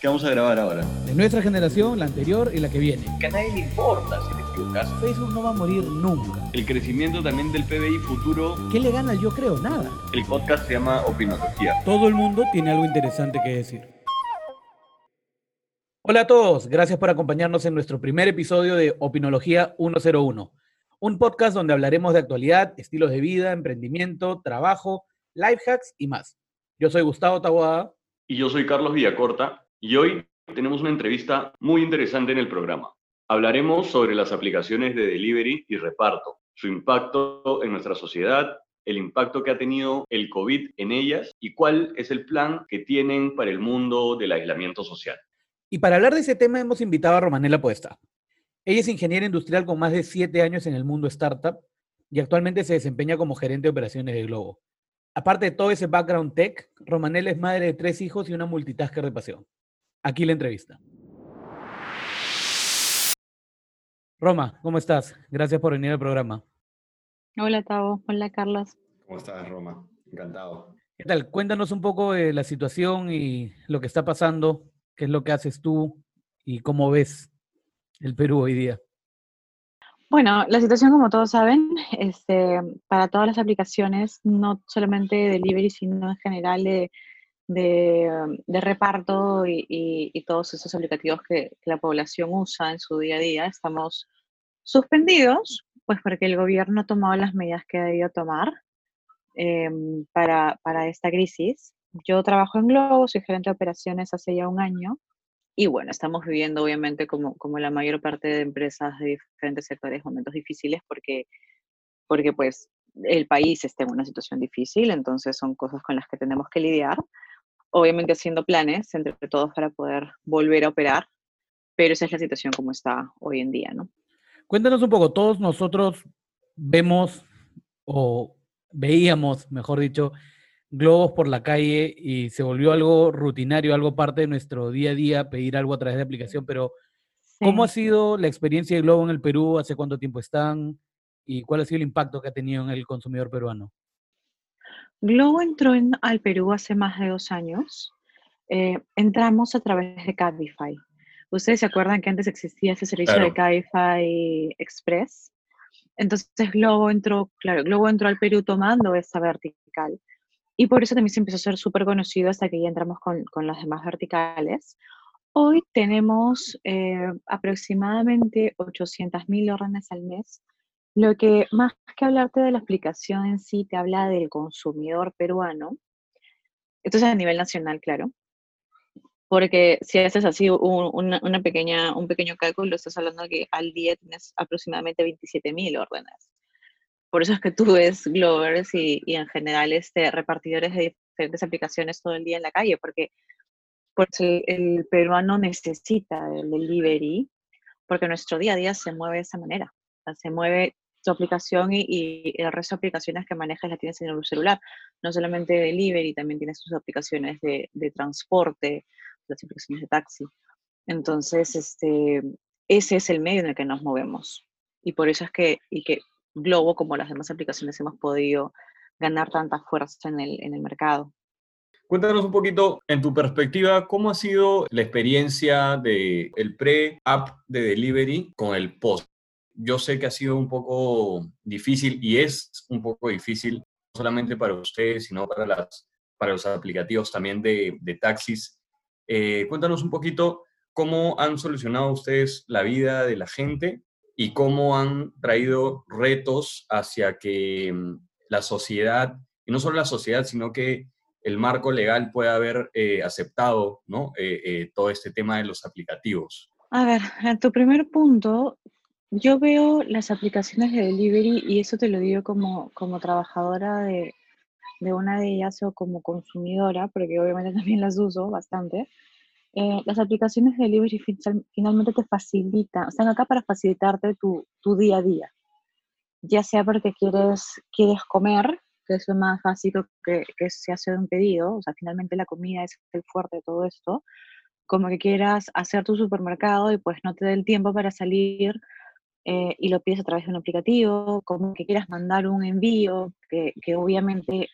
¿Qué vamos a grabar ahora? De nuestra generación, la anterior y la que viene. Que a nadie le importa si te equivocas. Facebook no va a morir nunca. El crecimiento también del PBI futuro. ¿Qué le gana yo creo? Nada. El podcast se llama Opinología. Todo el mundo tiene algo interesante que decir. Hola a todos, gracias por acompañarnos en nuestro primer episodio de Opinología 101, un podcast donde hablaremos de actualidad, estilos de vida, emprendimiento, trabajo, life hacks y más. Yo soy Gustavo Taboada. Y yo soy Carlos Villacorta. Y hoy tenemos una entrevista muy interesante en el programa. Hablaremos sobre las aplicaciones de delivery y reparto, su impacto en nuestra sociedad, el impacto que ha tenido el COVID en ellas y cuál es el plan que tienen para el mundo del aislamiento social. Y para hablar de ese tema hemos invitado a Romanela Puesta. Ella es ingeniera industrial con más de siete años en el mundo startup y actualmente se desempeña como gerente de operaciones de Globo. Aparte de todo ese background tech, Romanela es madre de tres hijos y una multitasker de pasión. Aquí la entrevista. Roma, ¿cómo estás? Gracias por venir al programa. Hola, Tavo. Hola, Carlos. ¿Cómo estás, Roma? Encantado. ¿Qué tal? Cuéntanos un poco de la situación y lo que está pasando, qué es lo que haces tú y cómo ves el Perú hoy día. Bueno, la situación, como todos saben, este, para todas las aplicaciones, no solamente de delivery, sino en general de de, reparto y, todos esos aplicativos que, la población usa en su día a día, estamos suspendidos, pues porque el gobierno ha tomado las medidas que ha debido tomar em, para, esta crisis. Yo trabajo en Globo, soy gerente de operaciones hace ya un año y bueno, estamos viviendo obviamente como, como la mayor parte de empresas de diferentes sectores momentos difíciles porque, porque pues el país está en una situación difícil, entonces son cosas con las que tenemos que lidiar obviamente haciendo planes entre todos para poder volver a operar, pero esa es la situación como está hoy en día, ¿no? Cuéntanos un poco, todos nosotros vemos o veíamos, mejor dicho, globos por la calle y se volvió algo rutinario, algo parte de nuestro día a día, pedir algo a través de aplicación, pero ¿cómo ha sido la experiencia de Globo en el Perú? ¿Hace cuánto tiempo están? ¿Y cuál ha sido el impacto que ha tenido en el consumidor peruano? Globo entró al Perú hace más de dos años. Eh, entramos a través de Cabify. Ustedes se acuerdan que antes existía ese servicio de Cabify Express. Entonces Globo entró, claro, Globo entró al Perú tomando esa vertical. Y por eso también se empezó a ser súper conocido hasta que ya entramos con, con las demás verticales. Hoy tenemos eh, aproximadamente 800.000 órdenes al mes lo que más que hablarte de la aplicación en sí, te habla del consumidor peruano. Esto es a nivel nacional, claro. Porque si haces así una, pequeña, un pequeño cálculo, estás hablando que al día tienes aproximadamente 27.000 órdenes. Por eso es que tú ves Glovers y, en general este, repartidores de diferentes aplicaciones todo el día en la calle, porque pues, el, el peruano necesita el delivery, porque nuestro día a día se mueve de esa manera se mueve tu aplicación y, el resto de aplicaciones que manejas las tienes en el celular. No solamente de delivery, también tienes tus aplicaciones de, transporte, las aplicaciones de taxi. Entonces, este, ese es el medio en el que nos movemos. Y por eso es que, y que Globo, como las demás aplicaciones, hemos podido ganar tanta fuerza en el, en el mercado. Cuéntanos un poquito, en tu perspectiva, cómo ha sido la experiencia del el pre-app de delivery con el post yo sé que ha sido un poco difícil y es un poco difícil, no solamente para ustedes, sino para, las, para los aplicativos también de, taxis. Eh, cuéntanos un poquito cómo han solucionado ustedes la vida de la gente y cómo han traído retos hacia que mm, la sociedad, y no solo la sociedad, sino que el marco legal pueda haber eh, aceptado ¿no? Eh, todo este tema de los aplicativos. A ver, tu primer punto, yo veo las aplicaciones de delivery y eso te lo digo como, como trabajadora de, una de ellas o como consumidora, porque obviamente también las uso bastante. Eh, las aplicaciones de delivery finalmente te facilitan, están acá para facilitarte tu, día a día. Ya sea porque quieres, quieres comer, que es lo más básico que, que se hace de un pedido, o sea, finalmente la comida es el fuerte de todo esto, como que quieras hacer tu supermercado y pues no te dé el tiempo para salir eh, y lo pides a través de un aplicativo, como que quieras mandar un envío, que, obviamente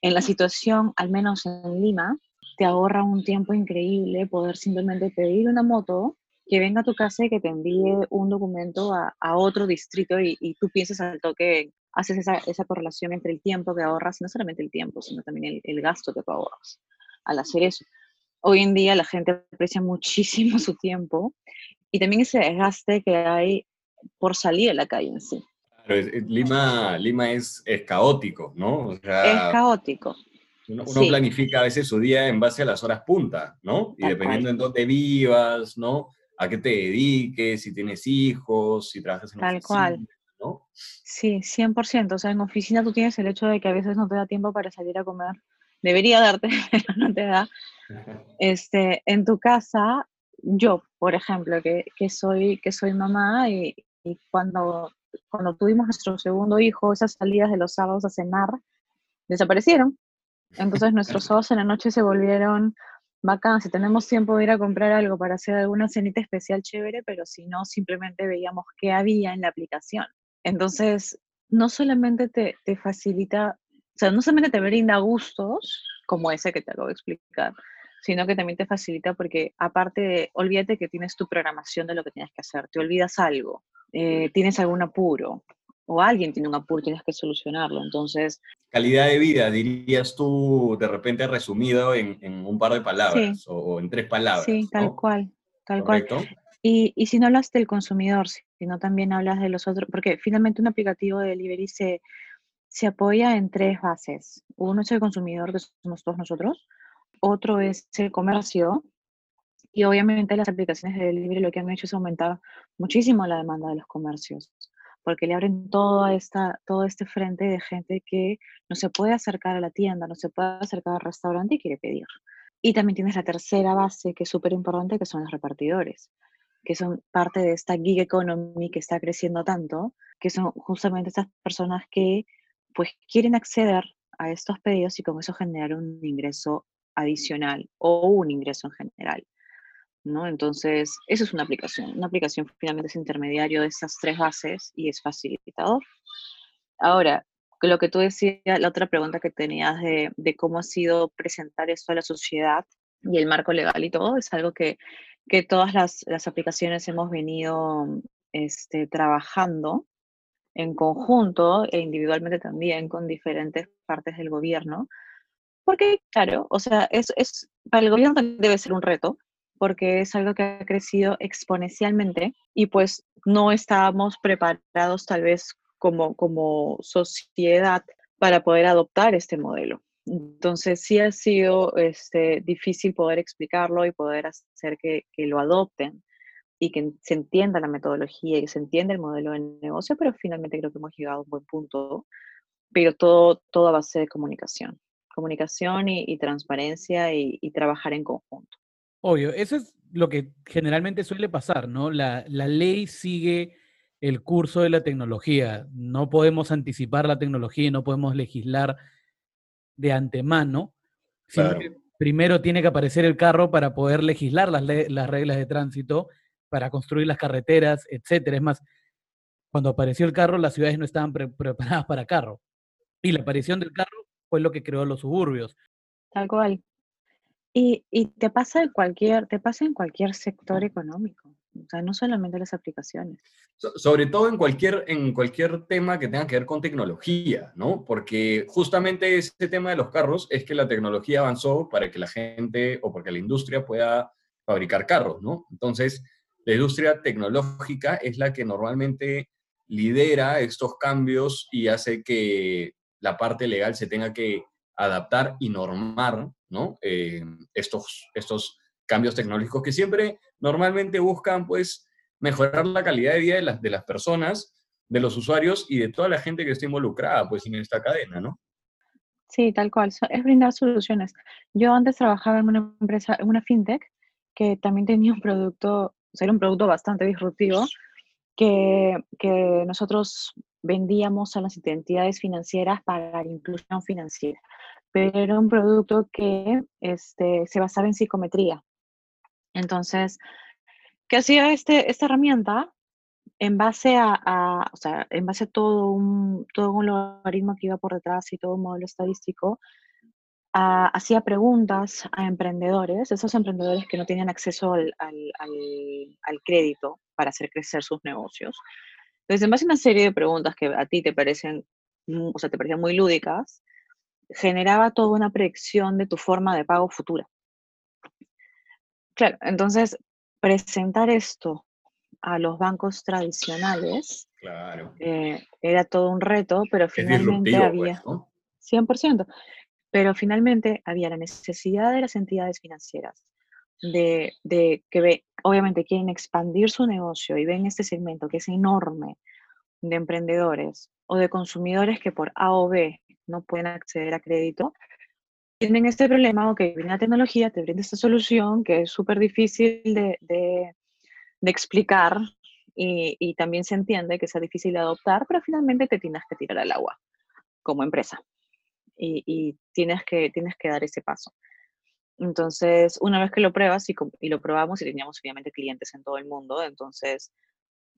en la situación, al menos en Lima, te ahorra un tiempo increíble poder simplemente pedir una moto que venga a tu casa y que te envíe un documento a, otro distrito y, tú piensas al toque, haces esa, esa, correlación entre el tiempo que ahorras, no solamente el tiempo, sino también el, el gasto que ahorras al hacer eso. Hoy en día la gente aprecia muchísimo su tiempo y también ese desgaste que hay por salir a la calle en sí. Lima, Lima es, es caótico, ¿no? es caótico. Uno, planifica a veces su día en base a las horas punta, ¿no? Y dependiendo en dónde vivas, ¿no? A qué te dediques, si tienes hijos, si trabajas en Tal oficina, cual. ¿no? Sí, 100%. O sea, en oficina tú tienes el hecho de que a veces no te da tiempo para salir a comer. Debería darte, pero no te da. Este, en tu casa, yo, por ejemplo, que, que soy, que soy mamá y, y cuando cuando tuvimos nuestro segundo hijo, esas salidas de los sábados a cenar desaparecieron. Entonces nuestros sábados en la noche se volvieron bacán. Si tenemos tiempo de ir a comprar algo para hacer alguna cenita especial chévere, pero si no, simplemente veíamos qué había en la aplicación. Entonces, no solamente te, te facilita, o sea, no solamente te brinda gustos, como ese que te acabo de explicar, sino que también te facilita porque aparte de, olvídate que tienes tu programación de lo que tienes que hacer, te olvidas algo, eh, tienes algún apuro o alguien tiene un apuro, tienes que solucionarlo. Entonces... Calidad de vida, dirías tú de repente resumido en, en un par de palabras o, en tres palabras. Sí, tal cual, tal cual. Y, y, si no hablas del consumidor, sino también hablas de los otros, porque finalmente un aplicativo de delivery se, se apoya en tres bases. Uno es el consumidor, que somos todos nosotros. Otro es el comercio, y obviamente las aplicaciones de delivery lo que han hecho es aumentar muchísimo la demanda de los comercios, porque le abren todo, esta, todo este frente de gente que no se puede acercar a la tienda, no se puede acercar al restaurante y quiere pedir. Y también tienes la tercera base, que es súper importante, que son los repartidores, que son parte de esta gig economy que está creciendo tanto, que son justamente estas personas que pues quieren acceder a estos pedidos y con eso generar un ingreso adicional o un ingreso en general. ¿no? Entonces, eso es una aplicación. Una aplicación finalmente es intermediario de esas tres bases y es facilitador. Ahora, lo que tú decías, la otra pregunta que tenías de, de cómo ha sido presentar esto a la sociedad y el marco legal y todo, es algo que, que todas las, las, aplicaciones hemos venido este, trabajando en conjunto e individualmente también con diferentes partes del gobierno. Porque, claro, o sea, es, es, para el gobierno debe ser un reto, porque es algo que ha crecido exponencialmente y pues no estábamos preparados tal vez como, como sociedad para poder adoptar este modelo. Entonces sí ha sido este, difícil poder explicarlo y poder hacer que, que, lo adopten y que se entienda la metodología y que se entienda el modelo de negocio, pero finalmente creo que hemos llegado a un buen punto, pero todo, todo a base de comunicación, comunicación y, transparencia y, y trabajar en conjunto. Obvio, eso es lo que generalmente suele pasar, ¿no? La, ley sigue el curso de la tecnología. No podemos anticipar la tecnología y no podemos legislar de antemano. Primero tiene que aparecer el carro para poder legislar las, las reglas de tránsito, para construir las carreteras, etcétera. Es más, cuando apareció el carro, las ciudades no estaban preparadas para carro. Y la aparición del carro fue lo que creó los suburbios. Tal cual. Y, te pasa en cualquier, te pasa en cualquier sector económico, o sea, no solamente las aplicaciones. sobre todo en cualquier, en cualquier tema que tenga que ver con tecnología, ¿no? Porque justamente este tema de los carros es que la tecnología avanzó para que la gente o porque la industria pueda fabricar carros, ¿no? Entonces, la industria tecnológica es la que normalmente lidera estos cambios y hace que la parte legal se tenga que adaptar y normar ¿no? Eh, estos, estos cambios tecnológicos que siempre normalmente buscan pues mejorar la calidad de vida de las, de las personas, de los usuarios y de toda la gente que está involucrada pues en esta cadena, ¿no? Sí, tal cual, es brindar soluciones. Yo antes trabajaba en una empresa, en una fintech, que también tenía un producto, o sea, era un producto bastante disruptivo, que, que nosotros vendíamos a las entidades financieras para la inclusión financiera pero era un producto que este, se basaba en psicometría. Entonces, ¿qué hacía este, esta herramienta? En base a, o sea, en base a todo un, todo un logaritmo que iba por detrás y todo un modelo estadístico, hacía preguntas a emprendedores, esos emprendedores que no tenían acceso al, crédito para hacer crecer sus negocios. Entonces, en base a una serie de preguntas que a ti te parecen, o sea, te parecían muy lúdicas, generaba toda una predicción de tu forma de pago futura. Claro, entonces, presentar esto a los bancos tradicionales eh, era todo un reto, pero finalmente pues, había... 100%. Pero finalmente había la necesidad de las entidades financieras de, que ve, obviamente quieren expandir su negocio y ven este segmento que es enorme de emprendedores o de consumidores que por A o B no pueden acceder a crédito, tienen este problema, que viene la tecnología, te brinda esta solución que es súper difícil de, de, explicar y, y, también se entiende que sea difícil de adoptar, pero finalmente te tienes que tirar al agua como empresa y, tienes, que, tienes que dar ese paso. Entonces, una vez que lo pruebas y, lo probamos y teníamos obviamente clientes en todo el mundo, entonces,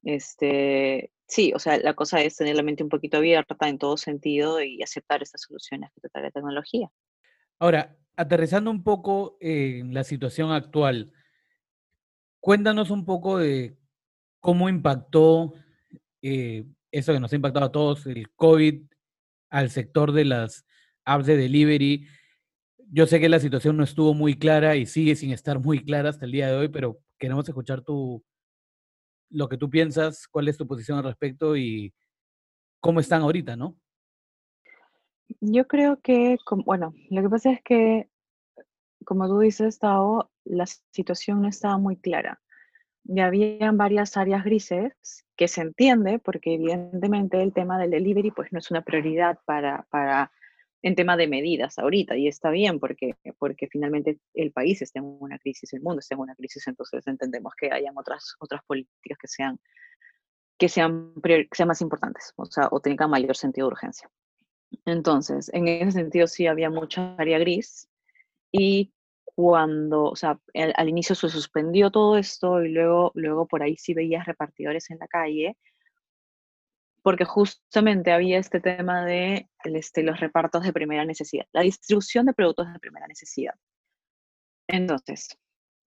este, sí, o sea, la cosa es tener la mente un poquito abierta en todo sentido y aceptar estas soluciones que te trae la tecnología. Ahora, aterrizando un poco en la situación actual, cuéntanos un poco de cómo impactó eh, eso que nos ha impactado a todos, el COVID, al sector de las apps de delivery. Yo sé que la situación no estuvo muy clara y sigue sin estar muy clara hasta el día de hoy, pero queremos escuchar tu, lo que tú piensas, cuál es tu posición al respecto y cómo están ahorita, ¿no? Yo creo que, bueno, lo que pasa es que, como tú dices, Tao, la situación no estaba muy clara. Ya habían varias áreas grises que se entiende porque evidentemente el tema del delivery pues no es una prioridad para, para en tema de medidas ahorita, y está bien porque, porque finalmente el país está en una crisis, el mundo está en una crisis, entonces entendemos que hayan otras, otras políticas que sean, que sean, que sean más importantes, o sea, o tengan mayor sentido de urgencia. Entonces, en ese sentido sí había mucha área gris, y cuando, o sea, al, inicio se suspendió todo esto y luego, luego por ahí sí veías repartidores en la calle, porque justamente había este tema de este, los repartos de primera necesidad, la distribución de productos de primera necesidad. Entonces,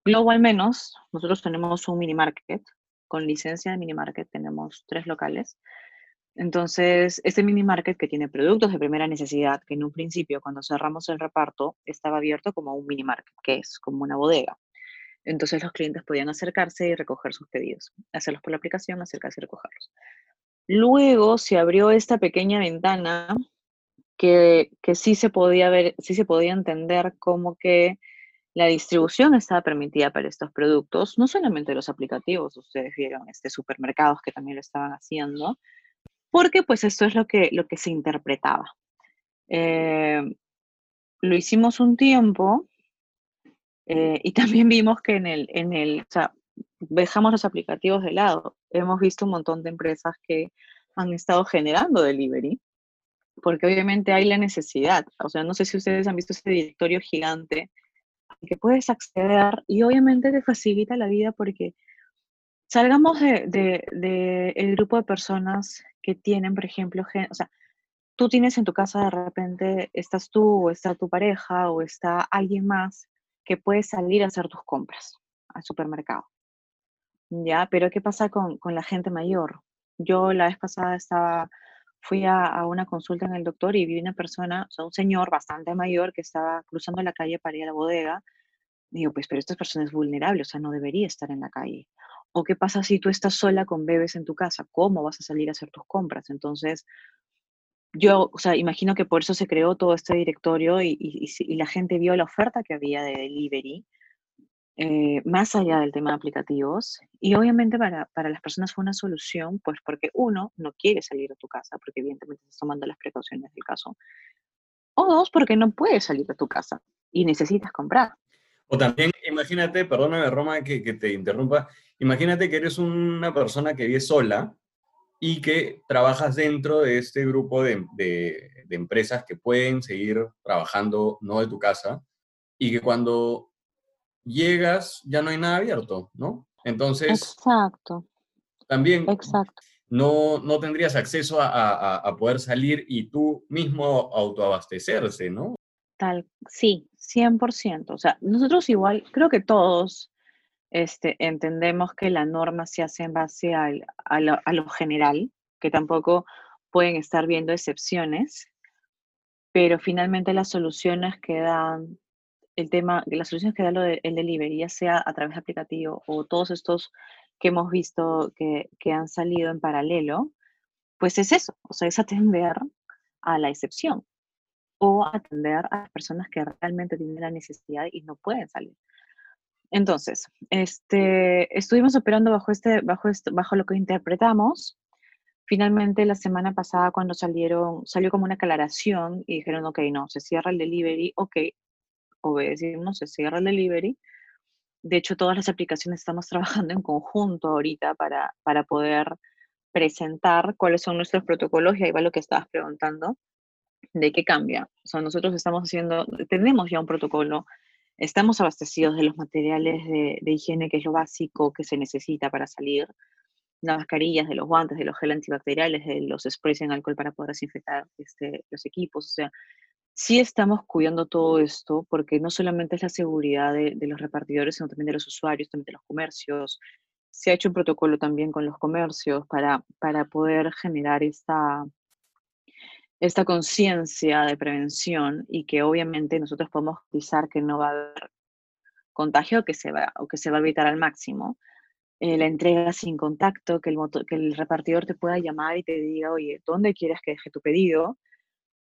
Globo al menos, nosotros tenemos un mini market, con licencia de mini market, tenemos tres locales. Entonces, este mini market que tiene productos de primera necesidad, que en un principio cuando cerramos el reparto estaba abierto como un mini market, que es como una bodega. Entonces los clientes podían acercarse y recoger sus pedidos, hacerlos por la aplicación, acercarse y recogerlos. Luego se abrió esta pequeña ventana que, sí se podía ver, sí se podía entender como que la distribución estaba permitida para estos productos, no solamente los aplicativos, ustedes vieron este supermercados que también lo estaban haciendo, porque pues esto es lo que, lo que se interpretaba. Eh, lo hicimos un tiempo eh, y también vimos que en el, en el, dejamos los aplicativos de lado. Hemos visto un montón de empresas que han estado generando delivery, porque obviamente hay la necesidad. O sea, no sé si ustedes han visto ese directorio gigante que puedes acceder y obviamente te facilita la vida porque salgamos de, de, el grupo de personas que tienen, por ejemplo, o sea, tú tienes en tu casa de repente, estás tú o está tu pareja o está alguien más que puede salir a hacer tus compras al supermercado. Ya, pero ¿qué pasa con, con la gente mayor? Yo la vez pasada estaba, fui a, a, una consulta en el doctor y vi una persona, o sea, un señor bastante mayor que estaba cruzando la calle para ir a la bodega. Digo, pues, pero esta persona es vulnerable, o sea, no debería estar en la calle. ¿O qué pasa si tú estás sola con bebés en tu casa? ¿Cómo vas a salir a hacer tus compras? Entonces, yo, o sea, imagino que por eso se creó todo este directorio y, y, y la gente vio la oferta que había de delivery eh, más allá del tema de aplicativos. Y obviamente para, para, las personas fue una solución, pues porque uno, no quiere salir de tu casa, porque evidentemente estás tomando las precauciones del caso. O dos, porque no puedes salir de tu casa y necesitas comprar. O también, imagínate, perdóname Roma que, que te interrumpa, imagínate que eres una persona que vive sola y que trabajas dentro de este grupo de, de, de empresas que pueden seguir trabajando no de tu casa y que cuando llegas, ya no hay nada abierto, ¿no? Entonces, Exacto. también Exacto. No, no tendrías acceso a, a, poder salir y tú mismo autoabastecerse, ¿no? Tal, sí, 100%. O sea, nosotros igual, creo que todos este, entendemos que la norma se hace en base a, lo, a, lo, general, que tampoco pueden estar viendo excepciones, pero finalmente las soluciones que dan el tema, las soluciones que da lo de, el delivery, ya sea a través de aplicativo o todos estos que hemos visto que, que han salido en paralelo, pues es eso, o sea, es atender a la excepción o atender a personas que realmente tienen la necesidad y no pueden salir. Entonces, este, estuvimos operando bajo, este, bajo, este, bajo lo que interpretamos. Finalmente, la semana pasada, cuando salieron, salió como una aclaración y dijeron, ok, no, se cierra el delivery, ok, obedecimos, se cierra el delivery. De hecho, todas las aplicaciones estamos trabajando en conjunto ahorita para, para poder presentar cuáles son nuestros protocolos y ahí va lo que estabas preguntando de qué cambia. O sea, nosotros estamos haciendo, tenemos ya un protocolo, estamos abastecidos de los materiales de, higiene, que es lo básico que se necesita para salir, las mascarillas, de los guantes, de los gel antibacteriales, de los sprays en alcohol para poder desinfectar este, los equipos. O sea, sí estamos cuidando todo esto porque no solamente es la seguridad de, los repartidores, sino también de los usuarios, también de los comercios. Se ha hecho un protocolo también con los comercios para, para poder generar esta, esta conciencia de prevención y que obviamente nosotros podemos utilizar que no va a haber contagio que se va, o que se va a evitar al máximo. Eh, la entrega sin contacto, que el, que el repartidor te pueda llamar y te diga, oye, ¿dónde quieres que deje tu pedido?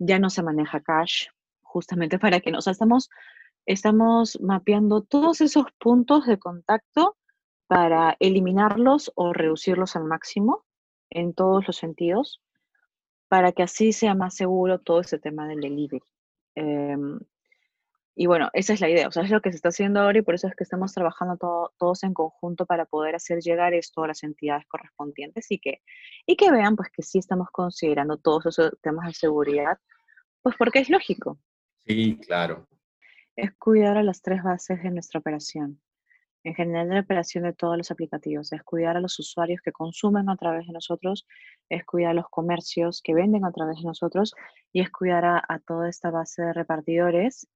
Ya no se maneja cash, justamente para que nos estamos, estamos mapeando todos esos puntos de contacto para eliminarlos o reducirlos al máximo en todos los sentidos para que así sea más seguro todo ese tema del delivery. Em, y bueno, esa es la idea, o sea, es lo que se está haciendo ahora y por eso es que estamos trabajando todos en conjunto para poder hacer llegar esto a las entidades correspondientes y que, y que vean pues que sí estamos considerando todos esos temas de seguridad, pues porque es lógico. Sí, claro. Es cuidar a las tres bases de nuestra operación en general la operación de todos los aplicativos, es cuidar a los usuarios que consumen a través de nosotros, es cuidar a los comercios que venden a través de nosotros y es cuidar a, toda esta base de repartidores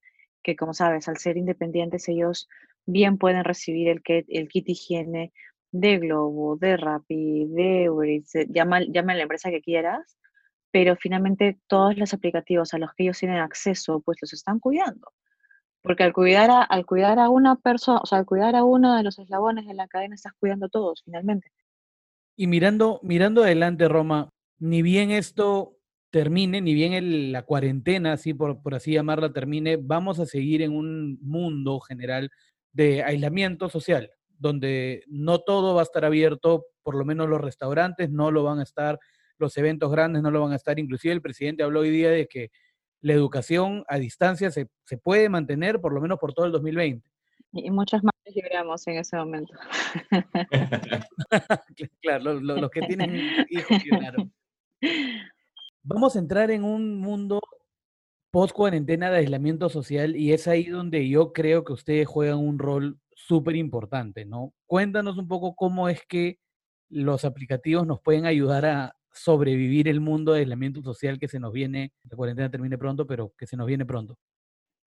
que, como sabes, al ser independientes, ellos bien pueden recibir el kit, el kit higiene de Globo, de Rappi, de Uber llama, llama a la empresa que quieras, pero finalmente todos los aplicativos a los que ellos tienen acceso, pues los están cuidando. Porque al cuidar a, al cuidar a una persona, o sea, al cuidar a uno de los eslabones de la cadena, estás cuidando a todos, finalmente. Y mirando, mirando adelante, Roma, ni bien esto termine, ni bien la cuarentena, así por, por así llamarla, termine, vamos a seguir en un mundo general de aislamiento social, donde no todo va a estar abierto, por lo menos los restaurantes no lo van a estar, los eventos grandes no lo van a estar. Inclusive el presidente habló hoy día de que la educación a distancia se, se puede mantener por lo menos por todo el 2020. Y muchas más lloramos en ese momento. claro, los, que tienen hijos lloraron. Vamos a entrar en un mundo post cuarentena de aislamiento social y es ahí donde yo creo que ustedes juegan un rol súper importante, ¿no? Cuéntanos un poco cómo es que los aplicativos nos pueden ayudar a, sobrevivir el mundo de aislamiento social que se nos viene, la cuarentena termine pronto, pero que se nos viene pronto.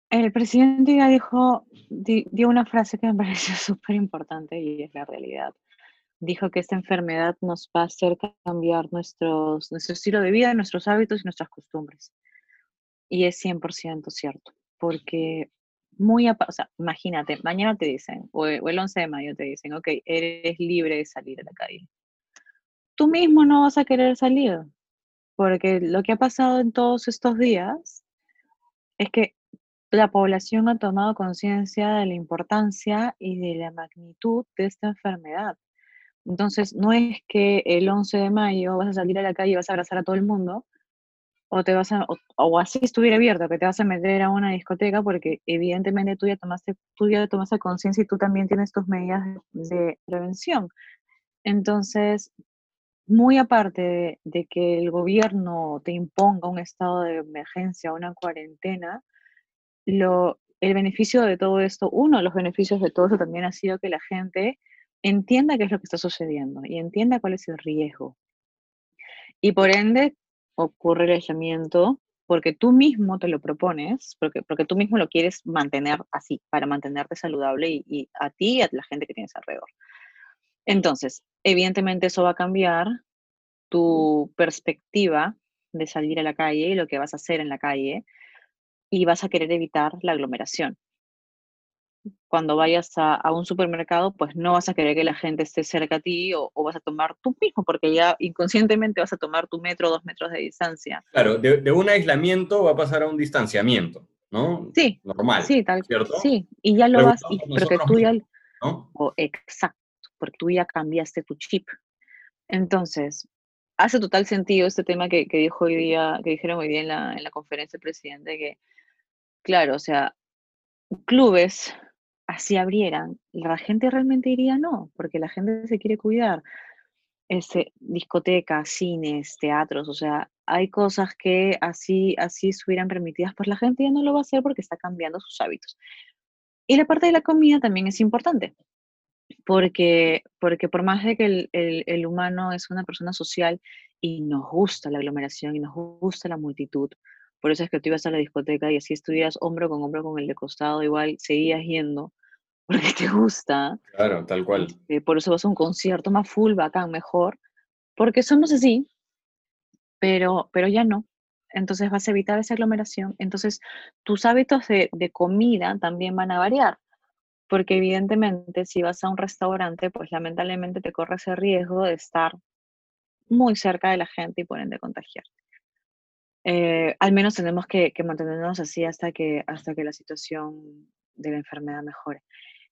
El presidente ya dijo, dio una frase que me pareció súper importante y es la realidad. Dijo que esta enfermedad nos va a hacer cambiar nuestros, nuestro estilo de vida, nuestros hábitos y nuestras costumbres. Y es 100% cierto, porque muy, o sea, imagínate, mañana te dicen, o el 11 de mayo te dicen, ok, eres libre de salir a la calle tú mismo no vas a querer salir, porque lo que ha pasado en todos estos días es que la población ha tomado conciencia de la importancia y de la magnitud de esta enfermedad. Entonces, no es que el 11 de mayo vas a salir a la calle y vas a abrazar a todo el mundo, o te vas a, o, así estuviera abierto, que te vas a meter a una discoteca, porque evidentemente tú ya tomaste, tú ya tomaste conciencia y tú también tienes tus medidas de prevención. Entonces, muy aparte de, que el gobierno te imponga un estado de emergencia, una cuarentena, lo, el beneficio de todo esto, uno de los beneficios de todo esto también ha sido que la gente entienda qué es lo que está sucediendo y entienda cuál es el riesgo. Y por ende ocurre el aislamiento, porque tú mismo te lo propones, porque, porque tú mismo lo quieres mantener así, para mantenerte saludable y, y a ti y a la gente que tienes alrededor. Entonces, evidentemente eso va a cambiar tu perspectiva de salir a la calle y lo que vas a hacer en la calle y vas a querer evitar la aglomeración. Cuando vayas a, un supermercado, pues no vas a querer que la gente esté cerca a ti o, vas a tomar tú mismo, porque ya inconscientemente vas a tomar tu metro, dos metros de distancia. Claro, de, un aislamiento va a pasar a un distanciamiento, ¿no? Sí. Normal. Sí, tal. ¿cierto? Sí, y ya lo vas, pero que tú ya... ¿no? exacto, porque tú ya cambiaste tu chip. Entonces, hace total sentido este tema que, dijo hoy día, que dijeron hoy día en la, en la conferencia del presidente, que, claro, o sea, clubes así abrieran, la gente realmente diría no, porque la gente se quiere cuidar. Ese, discotecas, cines, teatros, o sea, hay cosas que así, así estuvieran permitidas, pues la gente ya no lo va a hacer porque está cambiando sus hábitos. Y la parte de la comida también es importante porque, porque por más de que el, el, humano es una persona social y nos gusta la aglomeración y nos gusta la multitud, por eso es que tú ibas a la discoteca y así estuvieras hombro con hombro con el de costado, igual seguías yendo porque te gusta. Claro, tal cual. Eh, por eso vas a un concierto más full, bacán, mejor, porque somos así, pero, pero ya no. Entonces vas a evitar esa aglomeración. Entonces tus hábitos de, de comida también van a variar porque evidentemente si vas a un restaurante, pues lamentablemente te corres el riesgo de estar muy cerca de la gente y por ende contagiarte. Eh, al menos tenemos que, mantenernos así hasta que, hasta que la situación de la enfermedad mejore.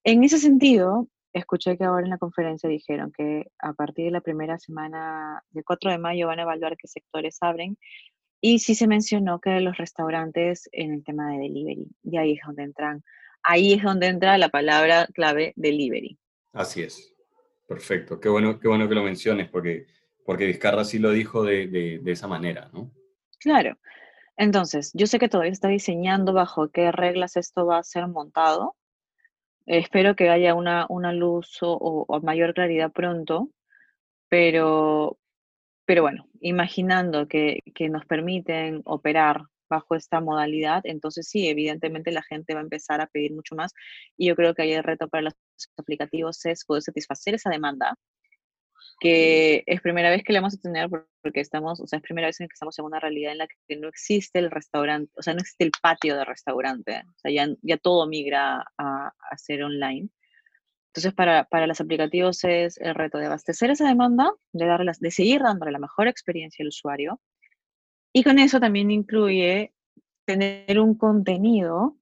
En ese sentido, escuché que ahora en la conferencia dijeron que a partir de la primera semana del 4 de mayo van a evaluar qué sectores abren y sí se mencionó que los restaurantes en el tema de delivery, y ahí es donde entran ahí es donde entra la palabra clave delivery. Así es. Perfecto. Qué bueno, qué bueno que lo menciones, porque, porque Vizcarra sí lo dijo de, esa manera, ¿no? Claro. Entonces, yo sé que todavía está diseñando bajo qué reglas esto va a ser montado. espero que haya una, una luz o, mayor claridad pronto, pero, pero bueno, imaginando que, que nos permiten operar bajo esta modalidad, entonces sí, evidentemente la gente va a empezar a pedir mucho más y yo creo que ahí el reto para los aplicativos es poder satisfacer esa demanda, que es primera vez que la vamos a tener porque estamos, o sea, es primera vez en que estamos en una realidad en la que no existe el restaurante, o sea, no existe el patio de restaurante, o sea, ya, ya todo migra a, a ser online. Entonces, para, para los aplicativos es el reto de abastecer esa demanda, de, darle, de seguir dándole la mejor experiencia al usuario, y con eso también incluye tener un contenido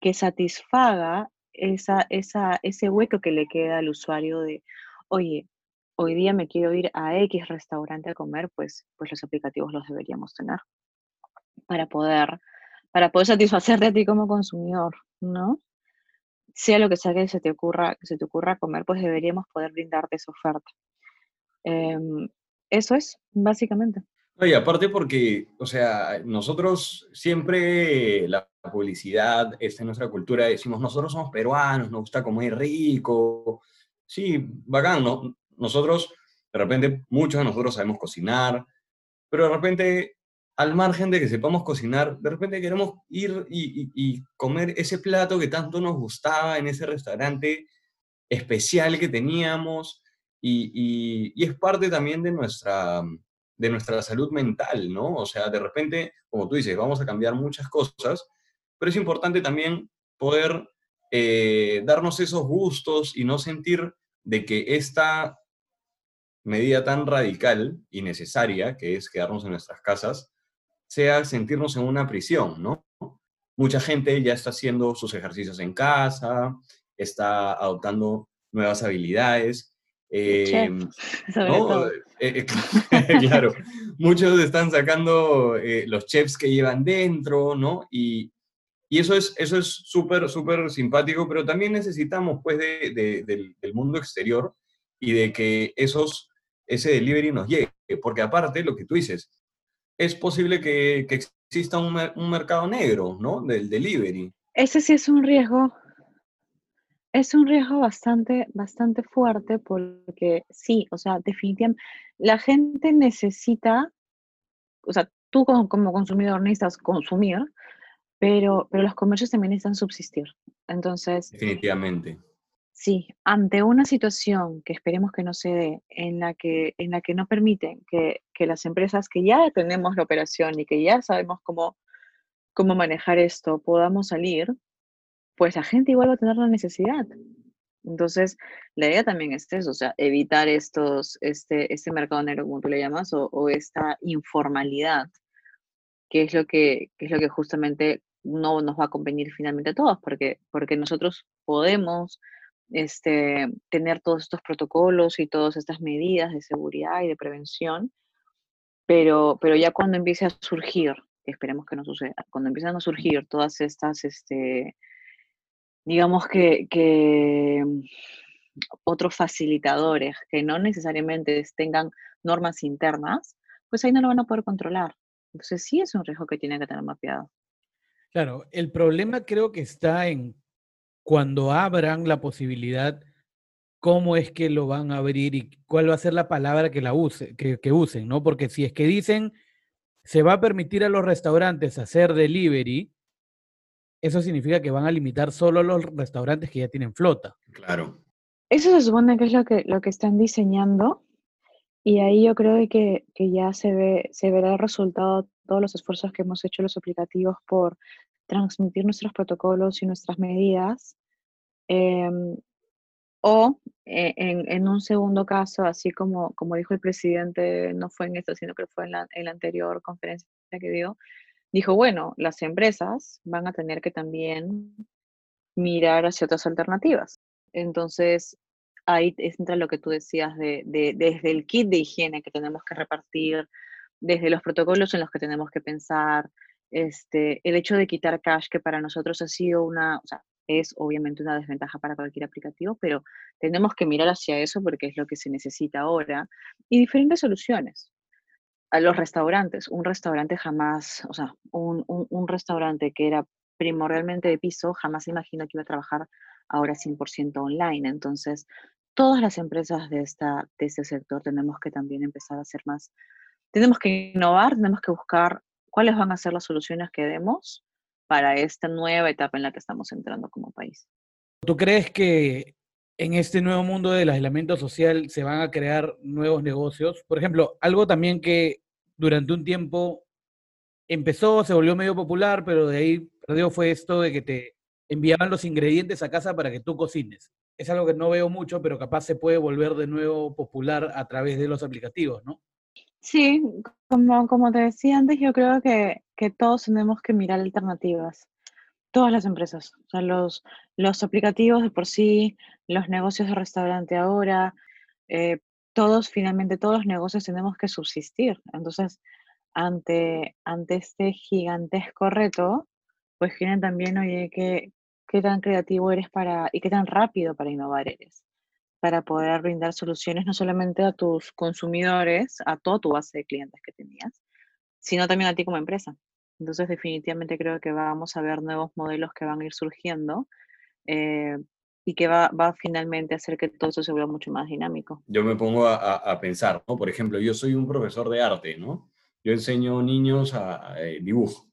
que satisfaga esa, ese hueco que le queda al usuario de, oye, hoy día me quiero ir a X restaurante a comer, pues, pues los aplicativos los deberíamos tener para poder, para poder satisfacerte a ti como consumidor, ¿no? Sea lo que sea que se te ocurra, que se te ocurra comer, pues deberíamos poder brindarte esa oferta. Em, eso es, básicamente. Y aparte porque, o sea, nosotros siempre la publicidad, esta es nuestra cultura, decimos, nosotros somos peruanos, nos gusta comer rico. Sí, bacán, ¿no? Nosotros, de repente, muchos de nosotros sabemos cocinar, pero de repente, al margen de que sepamos cocinar, de repente queremos ir y, comer ese plato que tanto nos gustaba en ese restaurante especial que teníamos y, y es parte también de nuestra de nuestra salud mental, ¿no? O sea, de repente, como tú dices, vamos a cambiar muchas cosas, pero es importante también poder eh, darnos esos gustos y no sentir de que esta medida tan radical y necesaria, que es quedarnos en nuestras casas, sea sentirnos en una prisión, ¿no? Mucha gente ya está haciendo sus ejercicios en casa, está adoptando nuevas habilidades. Eh, eh, eh, claro, muchos están sacando eh, los chefs que llevan dentro, ¿no? Y, y eso es eso es súper, súper simpático, pero también necesitamos, pues, de, del, mundo exterior y de que esos, ese delivery nos llegue, porque aparte, lo que tú dices, es posible que, que exista un, un mercado negro, ¿no? Del delivery. Ese sí es un riesgo es un riesgo bastante, bastante fuerte porque sí, o sea, definitivamente la gente necesita, o sea, tú como, como consumidor necesitas consumir, pero, pero los comercios también necesitan subsistir. Entonces... Definitivamente. Sí, ante una situación que esperemos que no se dé, en la que, en la que no permiten que, que las empresas que ya tenemos la operación y que ya sabemos cómo, cómo manejar esto podamos salir, pues la gente igual va a tener la necesidad. Entonces, la idea también es eso, o sea, evitar estos, este, este mercado negro, como tú le llamas, o, esta informalidad, que es lo que, que, es lo que justamente no nos va a convenir finalmente a todos, porque, porque nosotros podemos este, tener todos estos protocolos y todas estas medidas de seguridad y de prevención, pero, pero ya cuando empiece a surgir, esperemos que no suceda, cuando empiezan a surgir todas estas, este, digamos que, que otros facilitadores que no necesariamente tengan normas internas, pues ahí no lo van a poder controlar. Entonces sí es un riesgo que tiene que tener mapeado. Claro, el problema creo que está en cuando abran la posibilidad, cómo es que lo van a abrir y cuál va a ser la palabra que la use, que usen, ¿no? Porque si es que dicen se va a permitir a los restaurantes hacer delivery, eso significa que van a limitar solo los restaurantes que ya tienen flota. Claro. Eso se supone que es lo que, lo que están diseñando y ahí yo creo que, que ya se, ve, se verá el resultado de todos los esfuerzos que hemos hecho los aplicativos por transmitir nuestros protocolos y nuestras medidas. Em, o eh, en, en, un segundo caso, así como, como dijo el presidente, no fue en esto, sino que fue en la, en la anterior conferencia que dio, dijo, bueno, las empresas van a tener que también mirar hacia otras alternativas. Entonces, ahí entra lo que tú decías de, de, desde el kit de higiene que tenemos que repartir, desde los protocolos en los que tenemos que pensar, este, el hecho de quitar cash, que para nosotros ha sido una, o sea, es obviamente una desventaja para cualquier aplicativo, pero tenemos que mirar hacia eso porque es lo que se necesita ahora, y diferentes soluciones. A los restaurantes, un restaurante jamás, o sea, un, un, restaurante que era primordialmente de piso, jamás imagino que iba a trabajar ahora 100% online. Entonces, todas las empresas de, esta, de este sector tenemos que también empezar a hacer más, tenemos que innovar, tenemos que buscar cuáles van a ser las soluciones que demos para esta nueva etapa en la que estamos entrando como país. ¿Tú crees que en este nuevo mundo del aislamiento social se van a crear nuevos negocios? Por ejemplo, algo también que durante un tiempo empezó, se volvió medio popular, pero de ahí perdió fue esto de que te enviaban los ingredientes a casa para que tú cocines. Es algo que no veo mucho, pero capaz se puede volver de nuevo popular a través de los aplicativos, ¿no? Sí, como, como te decía antes, yo creo que, que todos tenemos que mirar alternativas. Todas las empresas, o sea, los, los aplicativos de por sí, los negocios de restaurante ahora, eh, todos, finalmente, todos los negocios tenemos que subsistir. Entonces, ante, ante este gigantesco reto, pues quieren también, oye, qué, qué tan creativo eres para, y qué tan rápido para innovar eres para poder brindar soluciones no solamente a tus consumidores, a toda tu base de clientes que tenías, sino también a ti como empresa. Entonces, definitivamente creo que vamos a ver nuevos modelos que van a ir surgiendo eh, y que va, va, finalmente a hacer que todo eso se vuelva mucho más dinámico. Yo me pongo a, a, pensar, ¿no? Por ejemplo, yo soy un profesor de arte, ¿no? Yo enseño niños a, a eh, dibujo.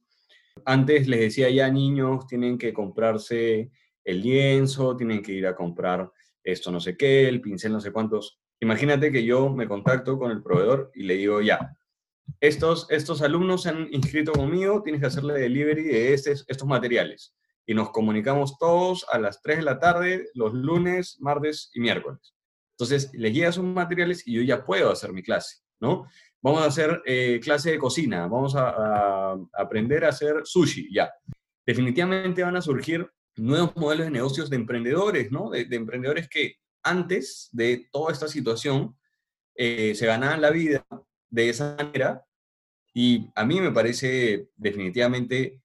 Antes les decía ya niños tienen que comprarse el lienzo, tienen que ir a comprar esto no sé qué, el pincel no sé cuántos. Imagínate que yo me contacto con el proveedor y le digo, ya, estos, estos alumnos se han inscrito conmigo, tienes que hacerle delivery de estos, estos materiales. Y nos comunicamos todos a las 3 de la tarde, los lunes, martes y miércoles. Entonces, les llega sus materiales y yo ya puedo hacer mi clase, ¿no? Vamos a hacer eh, clase de cocina, vamos a, aprender a hacer sushi, ya. Definitivamente van a surgir nuevos modelos de negocios de emprendedores, ¿no? De, de emprendedores que antes de toda esta situación eh, se ganaban la vida de esa manera y a mí me parece definitivamente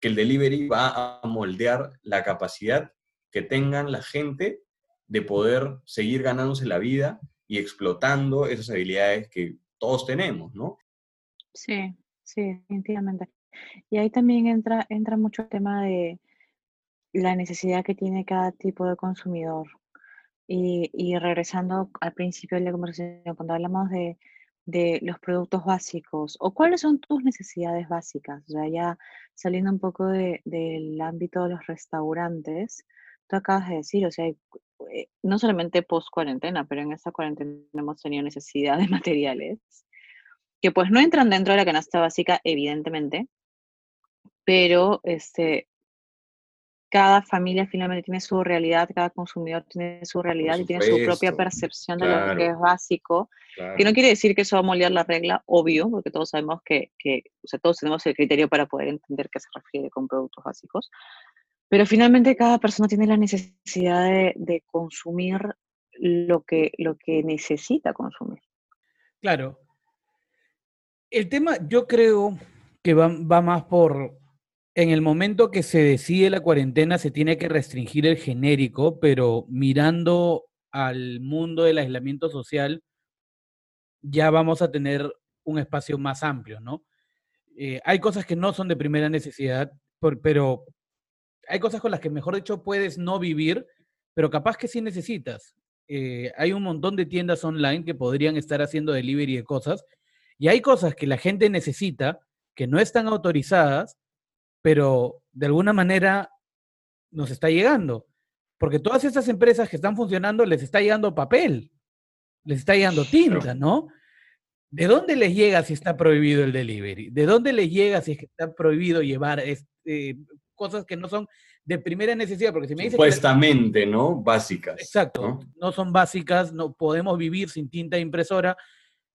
que el delivery va a moldear la capacidad que tengan la gente de poder seguir ganándose la vida y explotando esas habilidades que todos tenemos, ¿no? Sí, sí, definitivamente. Y ahí también entra, entra mucho el tema de, la necesidad que tiene cada tipo de consumidor. Y, y regresando al principio de la conversación, cuando hablamos de, de los productos básicos o cuáles son tus necesidades básicas. O sea, ya saliendo un poco del ámbito de los restaurantes, tú acabas de decir, o sea, eh, no solamente post cuarentena, pero en esta cuarentena hemos tenido necesidad de materiales que pues no entran dentro de la canasta básica, evidentemente, pero este, cada familia finalmente tiene su realidad, cada consumidor tiene su realidad y tiene su propia percepción de lo que es básico, que no quiere decir que eso va a moldear la regla, obvio, porque todos sabemos que, que, o sea, todos tenemos el criterio para poder entender qué se refiere con productos básicos, pero finalmente cada persona tiene la necesidad de, de consumir lo que, lo que necesita consumir. Claro. El tema, yo creo que va, va más por en el momento que se decide la cuarentena se tiene que restringir el genérico, pero mirando al mundo del aislamiento social, ya vamos a tener un espacio más amplio, ¿no? Eh, hay cosas que no son de primera necesidad, pero hay cosas con las que, mejor dicho, puedes no vivir, pero capaz que sí necesitas. Eh, hay un montón de tiendas online que podrían estar haciendo delivery de cosas, y hay cosas que la gente necesita, que no están autorizadas, pero de alguna manera nos está llegando. Porque todas estas empresas que están funcionando les está llegando papel, les está llegando tinta, ¿no? ¿De dónde les llega si está prohibido el delivery? ¿De dónde les llega si es que está prohibido llevar este, cosas que no son de primera necesidad? Porque si me Supuestamente, ¿no? Básicas. Exacto, ¿no? ¿no? son básicas, no podemos vivir sin tinta impresora,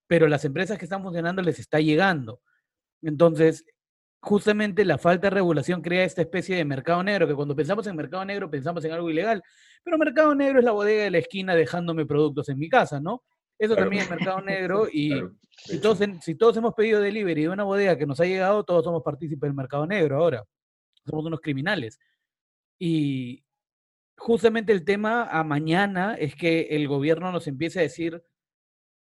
pero las empresas que están funcionando les está llegando. Entonces, justamente la falta de regulación crea esta especie de mercado negro, que cuando pensamos en mercado negro pensamos en algo ilegal, pero mercado negro es la bodega de la esquina dejándome productos en mi casa, ¿no? Eso también es mercado negro y si, todos, si todos hemos pedido delivery de una bodega que nos ha llegado, todos somos partícipes del mercado negro ahora. Somos unos criminales. Y justamente el tema a mañana es que el gobierno nos empiece a decir,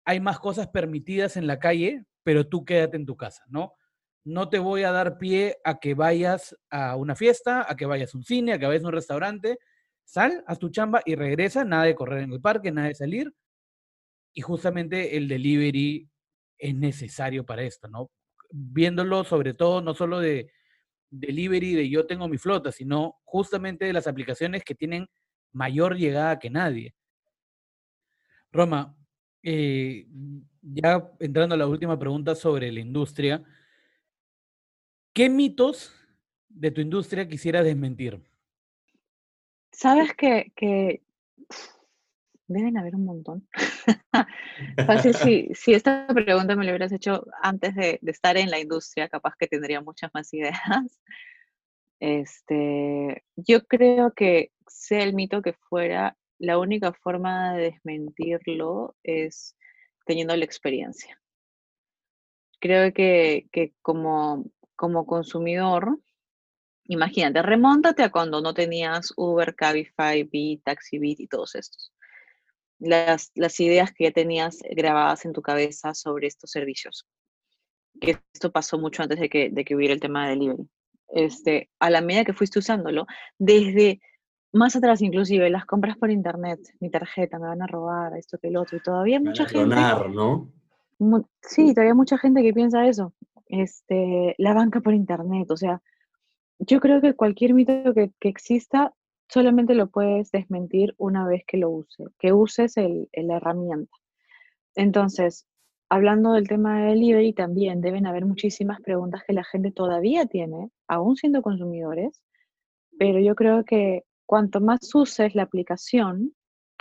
hay más cosas permitidas en la calle, pero tú quédate en tu casa, ¿no? No te voy a dar pie a que vayas a una fiesta, a que vayas a un cine, a que vayas a un restaurante. Sal, haz tu chamba y regresa, nada de correr en el parque, nada de salir. Y justamente el delivery es necesario para esto, ¿no? Viéndolo sobre todo, no solo de delivery de yo tengo mi flota, sino justamente de las aplicaciones que tienen mayor llegada que nadie. Roma, eh, ya entrando a la última pregunta sobre la industria, ¿Qué mitos de tu industria quisieras desmentir? Sabes que, deben haber un montón. Fácil, si, si, esta pregunta me la hubieras hecho antes de, estar en la industria, capaz que tendría muchas más ideas. Este, yo creo que sea el mito que fuera, la única forma de desmentirlo es teniendo la experiencia. Creo que, que como como consumidor, imagínate, remóntate a cuando no tenías Uber, Cabify, Bit, TaxiBit y todos estos. Las, las ideas que ya tenías grabadas en tu cabeza sobre estos servicios. Que esto pasó mucho antes de que, de que hubiera el tema de delivery. Este, a la medida que fuiste usándolo, desde más atrás inclusive, las compras por internet, mi tarjeta, me van a robar, esto que el otro, y todavía mucha gente... ¿no? Sí, todavía mucha gente que piensa eso este, la banca por internet, o sea, yo creo que cualquier mito que, exista solamente lo puedes desmentir una vez que lo use, que uses el, la herramienta. Entonces, hablando del tema del eBay, también deben haber muchísimas preguntas que la gente todavía tiene, aún siendo consumidores, pero yo creo que cuanto más uses la aplicación,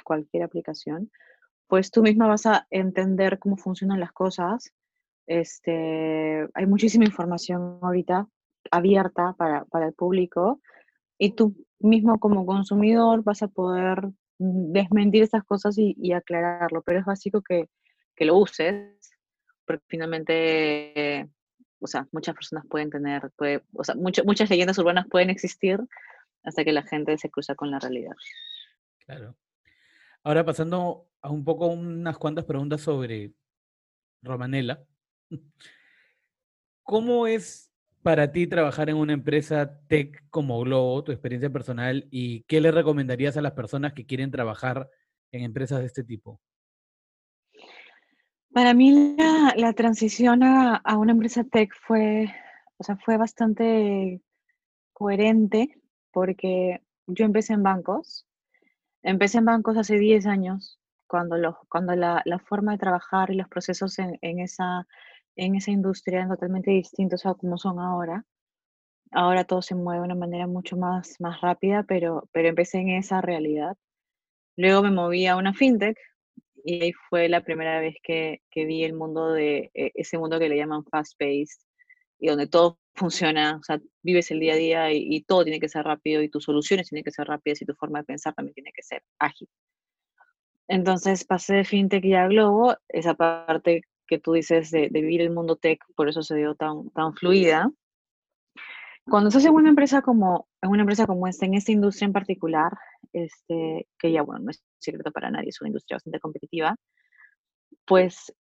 cualquier aplicación, pues tú misma vas a entender cómo funcionan las cosas este, hay muchísima información ahorita abierta para, el público y tú mismo como consumidor vas a poder desmentir esas cosas y, aclararlo, pero es básico que, lo uses, porque finalmente, o sea, muchas personas pueden tener, o sea, muchas leyendas urbanas pueden existir hasta que la gente se cruza con la realidad. Claro. Ahora pasando a un poco unas cuantas preguntas sobre Romanela. ¿Cómo es para ti trabajar en una empresa tech como Globo, tu experiencia personal, y qué le recomendarías a las personas que quieren trabajar en empresas de este tipo? Para mí la, transición a, una empresa tech fue, o sea, fue bastante coherente porque yo empecé en bancos. Empecé en bancos hace 10 años, cuando, los, cuando la, la, forma de trabajar y los procesos en, en, esa, en esa industria totalmente distintos a como son ahora. Ahora todo se mueve de una manera mucho más, más rápida, pero, pero empecé en esa realidad. Luego me moví a una fintech y ahí fue la primera vez que, que vi el mundo de e, ese mundo que le llaman fast-paced y donde todo funciona, o sea, vives el día a día y, todo tiene que ser rápido y tus soluciones tienen que ser rápidas y tu forma de pensar también tiene que ser ágil. Entonces pasé de fintech y a Globo, esa parte que tú dices de, de, vivir el mundo tech, por eso se dio tan, tan fluida. Cuando estás en una empresa como, en una empresa como esta, en esta industria en particular, este, que ya, bueno, no es secreto para nadie, es una industria bastante competitiva, pues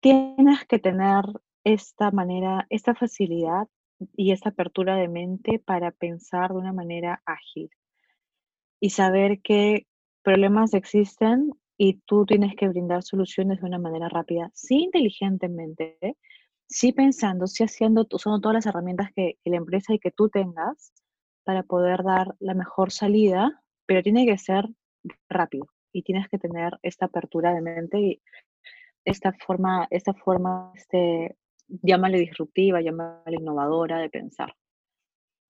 tienes que tener esta manera, esta facilidad y esta apertura de mente para pensar de una manera ágil y saber que problemas existen y tú tienes que brindar soluciones de una manera rápida, sí inteligentemente, sí pensando, sí haciendo, usando todas las herramientas que, la empresa y que tú tengas para poder dar la mejor salida, pero tiene que ser rápido y tienes que tener esta apertura de mente y esta forma, esta forma, este, llámale disruptiva, llámale innovadora de pensar.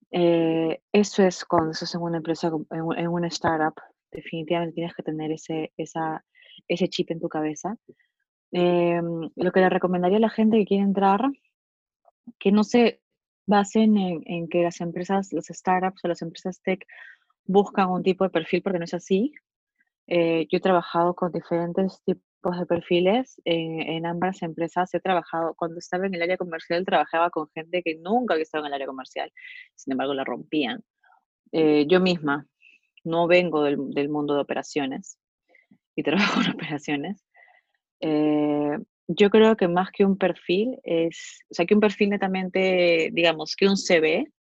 Eh, eso es cuando estás en una empresa, en, una startup, definitivamente tienes que tener ese, esa, ese chip en tu cabeza. Em, lo que le recomendaría a la gente que quiere entrar, que no se basen en, que las empresas, las startups o las empresas tech buscan un tipo de perfil, porque no es así. Eh, yo he trabajado con diferentes tipos de perfiles en, ambas empresas. He trabajado, cuando estaba en el área comercial, trabajaba con gente que nunca había estado en el área comercial, sin embargo la rompían. Eh, yo misma no vengo del, del, mundo de operaciones y trabajo en operaciones. Eh, yo creo que más que un perfil es, o sea, que un perfil netamente, digamos, que un CV,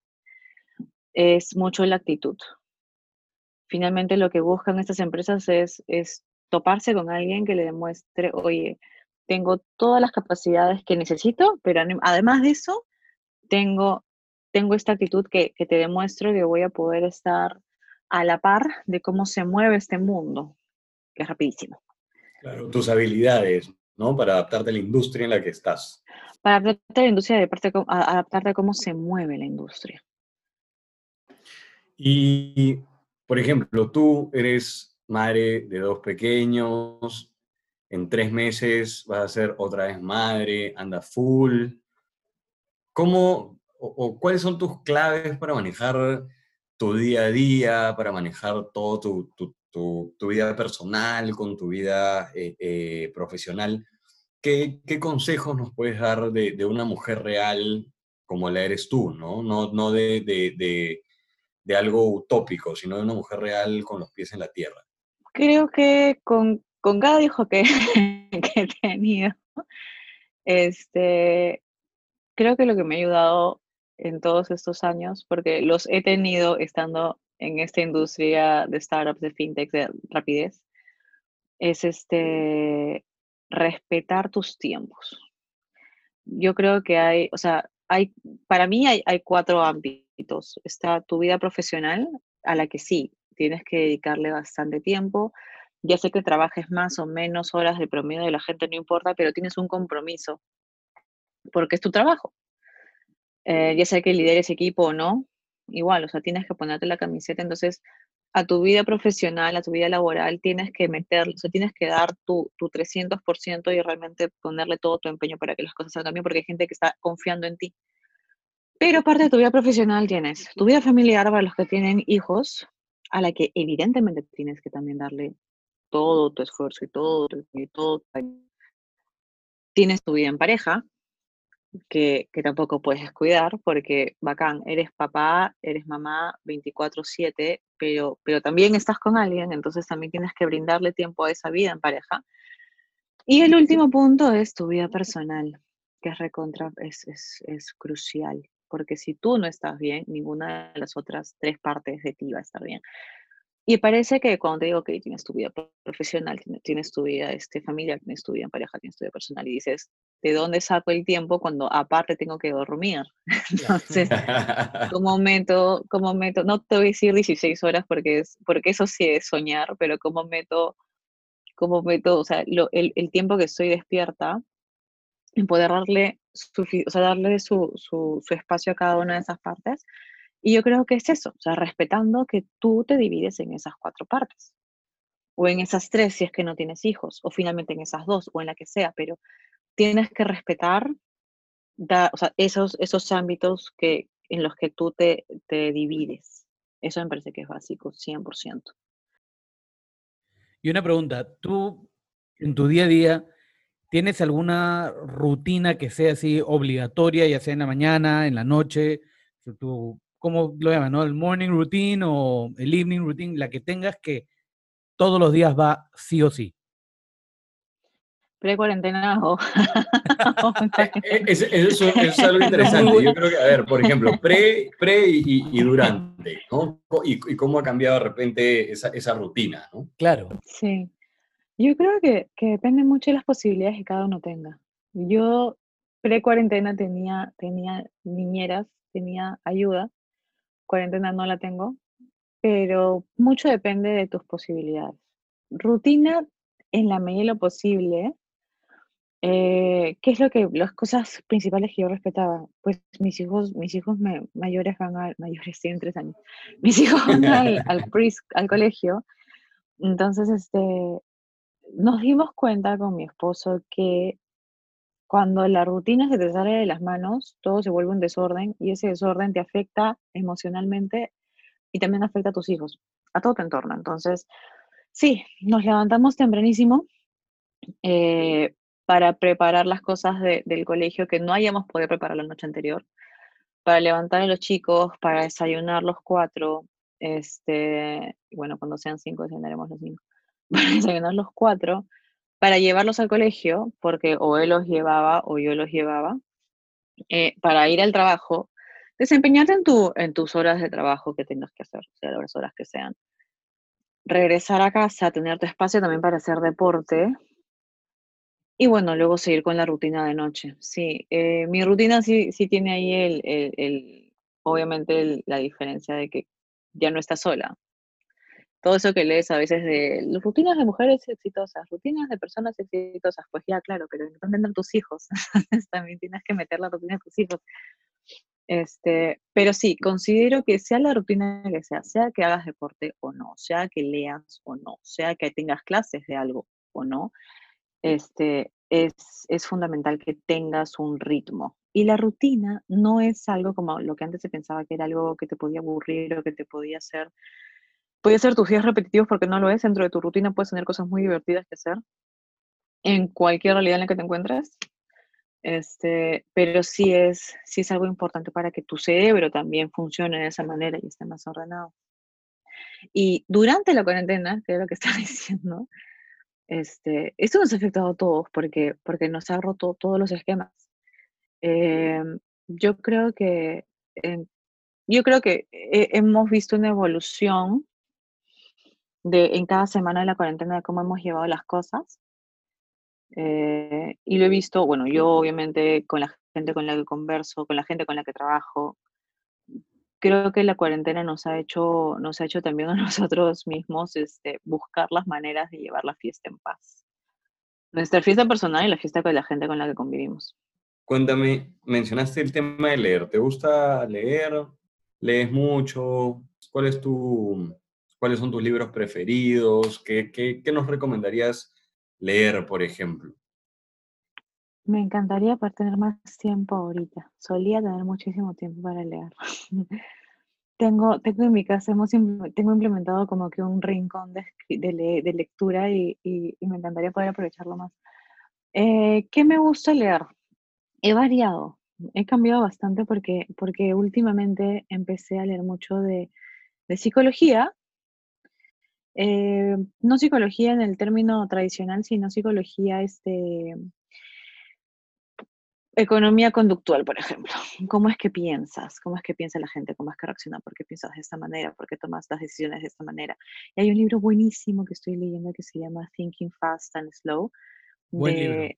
es mucho la actitud. Finalmente lo que buscan estas empresas es, es toparse con alguien que le demuestre, oye, tengo todas las capacidades que necesito, pero además de eso, tengo, tengo esta actitud que, que te demuestro que voy a poder estar a la par de cómo se mueve este mundo, que es rapidísimo. Claro, tus habilidades, ¿no? Para adaptarte a la industria en la que estás. Para adaptarte a la industria, de parte, adaptarte a cómo se mueve la industria. Y, por ejemplo, tú eres madre de dos pequeños, en tres meses vas a ser otra vez madre, anda full. ¿Cómo o, cuáles son tus claves para manejar tu día a día, para manejar todo tu, tu, tu, vida personal con tu vida eh, eh, profesional? ¿Qué, ¿Qué, consejos nos puedes dar de, una mujer real como la eres tú, no, no, no de, de, de algo utópico, sino de una mujer real con los pies en la tierra? creo que con, con cada hijo que, que, he tenido, este, creo que lo que me ha ayudado en todos estos años, porque los he tenido estando en esta industria de startups, de fintech, de rapidez, es este, respetar tus tiempos. Yo creo que hay, o sea, hay, para mí hay, hay cuatro ámbitos. Está tu vida profesional, a la que sí, tienes que dedicarle bastante tiempo. Ya sé que trabajes más o menos horas de promedio de la gente, no importa, pero tienes un compromiso, porque es tu trabajo. Eh, ya sea que lideres equipo o no, igual, o sea, tienes que ponerte la camiseta. Entonces, a tu vida profesional, a tu vida laboral, tienes que meterle, o sea, tienes que dar tu, tu 300% y realmente ponerle todo tu empeño para que las cosas salgan bien, porque hay gente que está confiando en ti. Pero aparte de tu vida profesional tienes tu vida familiar para los que tienen hijos, a la que evidentemente tienes que también darle todo tu esfuerzo y todo, y todo. Tienes tu vida en pareja, que, que, tampoco puedes descuidar, porque bacán, eres papá, eres mamá 24/7, pero, pero también estás con alguien, entonces también tienes que brindarle tiempo a esa vida en pareja. Y el último punto es tu vida personal, que es recontra, es, es, es crucial porque si tú no estás bien, ninguna de las otras tres partes de ti va a estar bien. y parece que cuando te digo que tienes tu vida profesional, tienes tu vida este, familiar, tienes tu vida en pareja, tienes tu vida personal, y dices, ¿de dónde saco el tiempo cuando aparte tengo que dormir? Entonces, como meto, como meto, no te voy a decir 16 horas porque, es, porque eso sí es soñar, pero como meto, como meto, o sea, el, el, tiempo que estoy despierta, en poder darle, o sea, darle su, su, su espacio a cada una de esas partes, y yo creo que es eso, o sea, respetando que tú te divides en esas cuatro partes, o en esas tres si es que no tienes hijos, o finalmente en esas dos, o en la que sea, pero tienes que respetar o sea, esos, esos ámbitos que, en los que tú te, te divides. Eso me parece que es básico, 100%. Y una pregunta, ¿tú en tu día a día tienes alguna rutina que sea así obligatoria, ya sea en la mañana, en la noche? ¿Tú ¿cómo lo llaman? ¿no? El morning routine o el evening routine, la que tengas que todos los días va sí o sí. Pre-cuarentena o... Eh, eso, es algo interesante. Yo creo que, a ver, por ejemplo, pre, pre y, durante, ¿no? Y, cómo ha cambiado de repente esa, esa, rutina, ¿no? Claro. Sí. Yo creo que, que depende mucho de las posibilidades que cada uno tenga. Yo pre-cuarentena tenía, tenía niñeras, tenía ayuda, cuarentena no la tengo, pero mucho depende de tus posibilidades. Rutina en la medida de lo posible. Eh, ¿Qué es lo que, las cosas principales que yo respetaba? Pues mis hijos, mis hijos mayores van al, mayores tienen tres años, mis hijos van al, al, al colegio, entonces este, nos dimos cuenta con mi esposo que cuando la rutina se te sale de las manos, todo se vuelve un desorden y ese desorden te afecta emocionalmente y también afecta a tus hijos, a todo tu entorno. Entonces, sí, nos levantamos tempranísimo eh, para preparar las cosas del colegio que no hayamos podido preparar la noche anterior, para levantar a los chicos, para desayunar los cuatro, este, bueno, cuando sean cinco desayunaremos los cinco, para desayunar los cuatro, para llevarlos al colegio, porque o él los llevaba o yo los llevaba, eh, para ir al trabajo, desempeñarte en, en tus horas de trabajo que tengas que hacer, sea las horas que sean. Regresar a casa, tener tu espacio también para hacer deporte. Y bueno, luego seguir con la rutina de noche. Sí, eh, mi rutina sí, sí tiene ahí el, el, obviamente la diferencia de que ya no estás sola todo eso que lees a veces de rutinas de mujeres exitosas, rutinas de personas exitosas, pues ya, claro, pero ¿dónde andan tus hijos? También tienes que meter la rutina de tus hijos. Este, pero sí, considero que sea la rutina que sea, sea que hagas deporte o no, sea que leas o no, sea que tengas clases de algo o no, este, es, es fundamental que tengas un ritmo. Y la rutina no es algo como lo que antes se pensaba que era algo que te podía aburrir o que te podía hacer Puede ser tus días repetitivos porque no lo es. Dentro de tu rutina puedes tener cosas muy divertidas que hacer en cualquier realidad en la que te encuentres. Este, pero sí es, sí es algo importante para que tu cerebro también funcione de esa manera y esté más ordenado. Y durante la cuarentena, que es lo que estaba diciendo, este, esto nos ha afectado a todos porque, porque nos ha roto todos los esquemas. Em, yo creo que, yo creo que hemos visto una evolución de, en cada semana de la cuarentena de cómo hemos llevado las cosas. Eh, y lo he visto, bueno, yo obviamente con la gente con la que converso, con la gente con la que trabajo, creo que la cuarentena nos ha hecho, nos ha hecho también a nosotros mismos este, buscar las maneras de llevar la fiesta en paz. Nuestra fiesta personal y la fiesta con la gente con la que convivimos. Cuéntame, mencionaste el tema de leer. ¿Te gusta leer? ¿Lees mucho? ¿Cuál es ¿Cuáles son tus libros preferidos? ¿Qué, qué, nos recomendarías leer, por ejemplo? Me encantaría poder tener más tiempo ahorita. Solía tener muchísimo tiempo para leer. tengo, tengo en mi casa, hemos, tengo implementado como que un rincón de, de, lectura y, y, me encantaría poder aprovecharlo más. Eh, ¿Qué me gusta leer? He variado, he cambiado bastante porque, porque últimamente empecé a leer mucho de, de psicología, eh, no psicología en el término tradicional, sino psicología este, economía conductual, por ejemplo. ¿Cómo es que piensas? ¿Cómo es que piensa la gente? ¿Cómo es que reacciona? ¿Por qué piensas de esta manera? ¿Por qué tomas las decisiones de esta manera? Y hay un libro buenísimo que estoy leyendo que se llama Thinking Fast and Slow. Buen libro.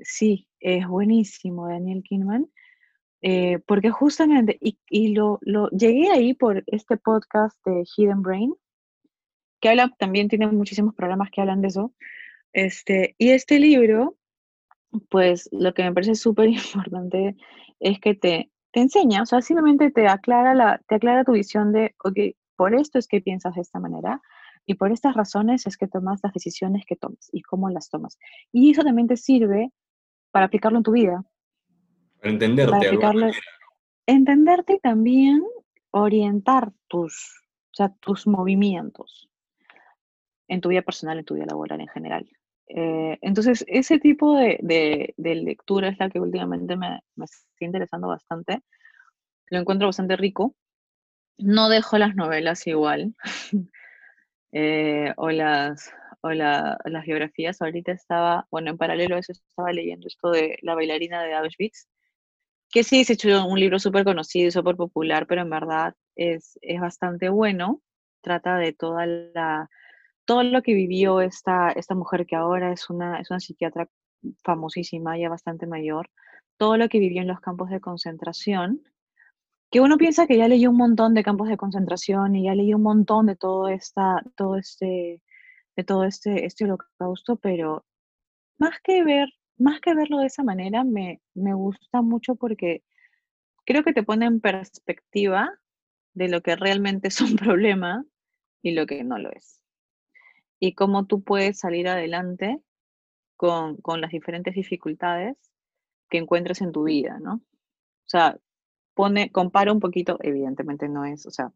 sí, es buenísimo, Daniel Kinman. Eh, porque justamente, y, lo, lo, llegué ahí por este podcast de Hidden Brain, que habla, también tiene muchísimos programas que hablan de eso. Este, y este libro pues lo que me parece súper importante es que te, te enseña, o sea, simplemente te aclara, la, te aclara tu visión de, ok, por esto es que piensas de esta manera y por estas razones es que tomas las decisiones que tomas y cómo las tomas. Y eso también te sirve para aplicarlo en tu vida. Para entenderte. Para aplicarlo, entenderte y también orientar tus, o sea, tus movimientos en tu vida personal, en tu vida laboral en general. Eh, entonces, ese tipo de, lectura es la que últimamente me, está interesando bastante. Lo encuentro bastante rico. No dejo las novelas igual, eh, o, las, o las biografías. Ahorita estaba, bueno, en paralelo a eso estaba leyendo esto de La bailarina de Auschwitz, que sí, se hecho un libro súper conocido y súper popular, pero en verdad es, es bastante bueno. Trata de toda la todo lo que vivió esta, esta mujer que ahora es una, es una psiquiatra famosísima, ya bastante mayor, todo lo que vivió en los campos de concentración, que uno piensa que ya leyó un montón de campos de concentración y ya leyó un montón de todo, esta, todo este, de todo este, este holocausto, pero más que ver, más que verlo de esa manera, me, me gusta mucho porque creo que te pone en perspectiva de lo que realmente es un problema y lo que no lo es y cómo tú puedes salir adelante con, con, las diferentes dificultades que encuentres en tu vida, ¿no? O sea, pone, compara un poquito, evidentemente no es, o sea,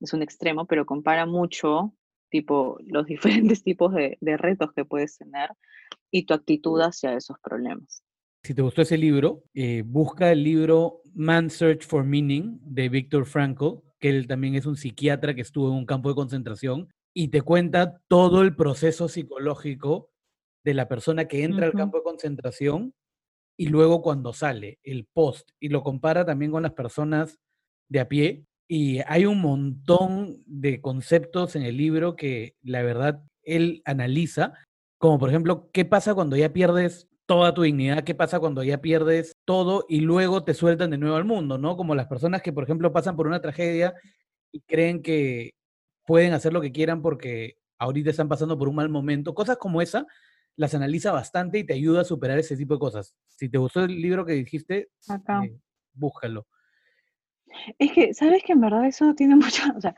es un extremo, pero compara mucho, tipo, los diferentes tipos de, de retos que puedes tener y tu actitud hacia esos problemas. Si te gustó ese libro, eh, busca el libro Man's Search for Meaning de Viktor Frankl, que él también es un psiquiatra que estuvo en un campo de concentración y te cuenta todo el proceso psicológico de la persona que entra al campo de concentración y luego cuando sale, el post, y lo compara también con las personas de a pie. Y hay un montón de conceptos en el libro que la verdad él analiza, como por ejemplo, ¿qué pasa cuando ya pierdes toda tu dignidad? ¿Qué pasa cuando ya pierdes todo y luego te sueltan de nuevo al mundo? ¿no? Como las personas que, por ejemplo, pasan por una tragedia y creen que pueden hacer lo que quieran porque ahorita están pasando por un mal momento. Cosas como esa las analiza bastante y te ayuda a superar ese tipo de cosas. Si te gustó el libro que dijiste, eh, búscalo. Es que, ¿sabes que en verdad eso tiene mucha, o sea,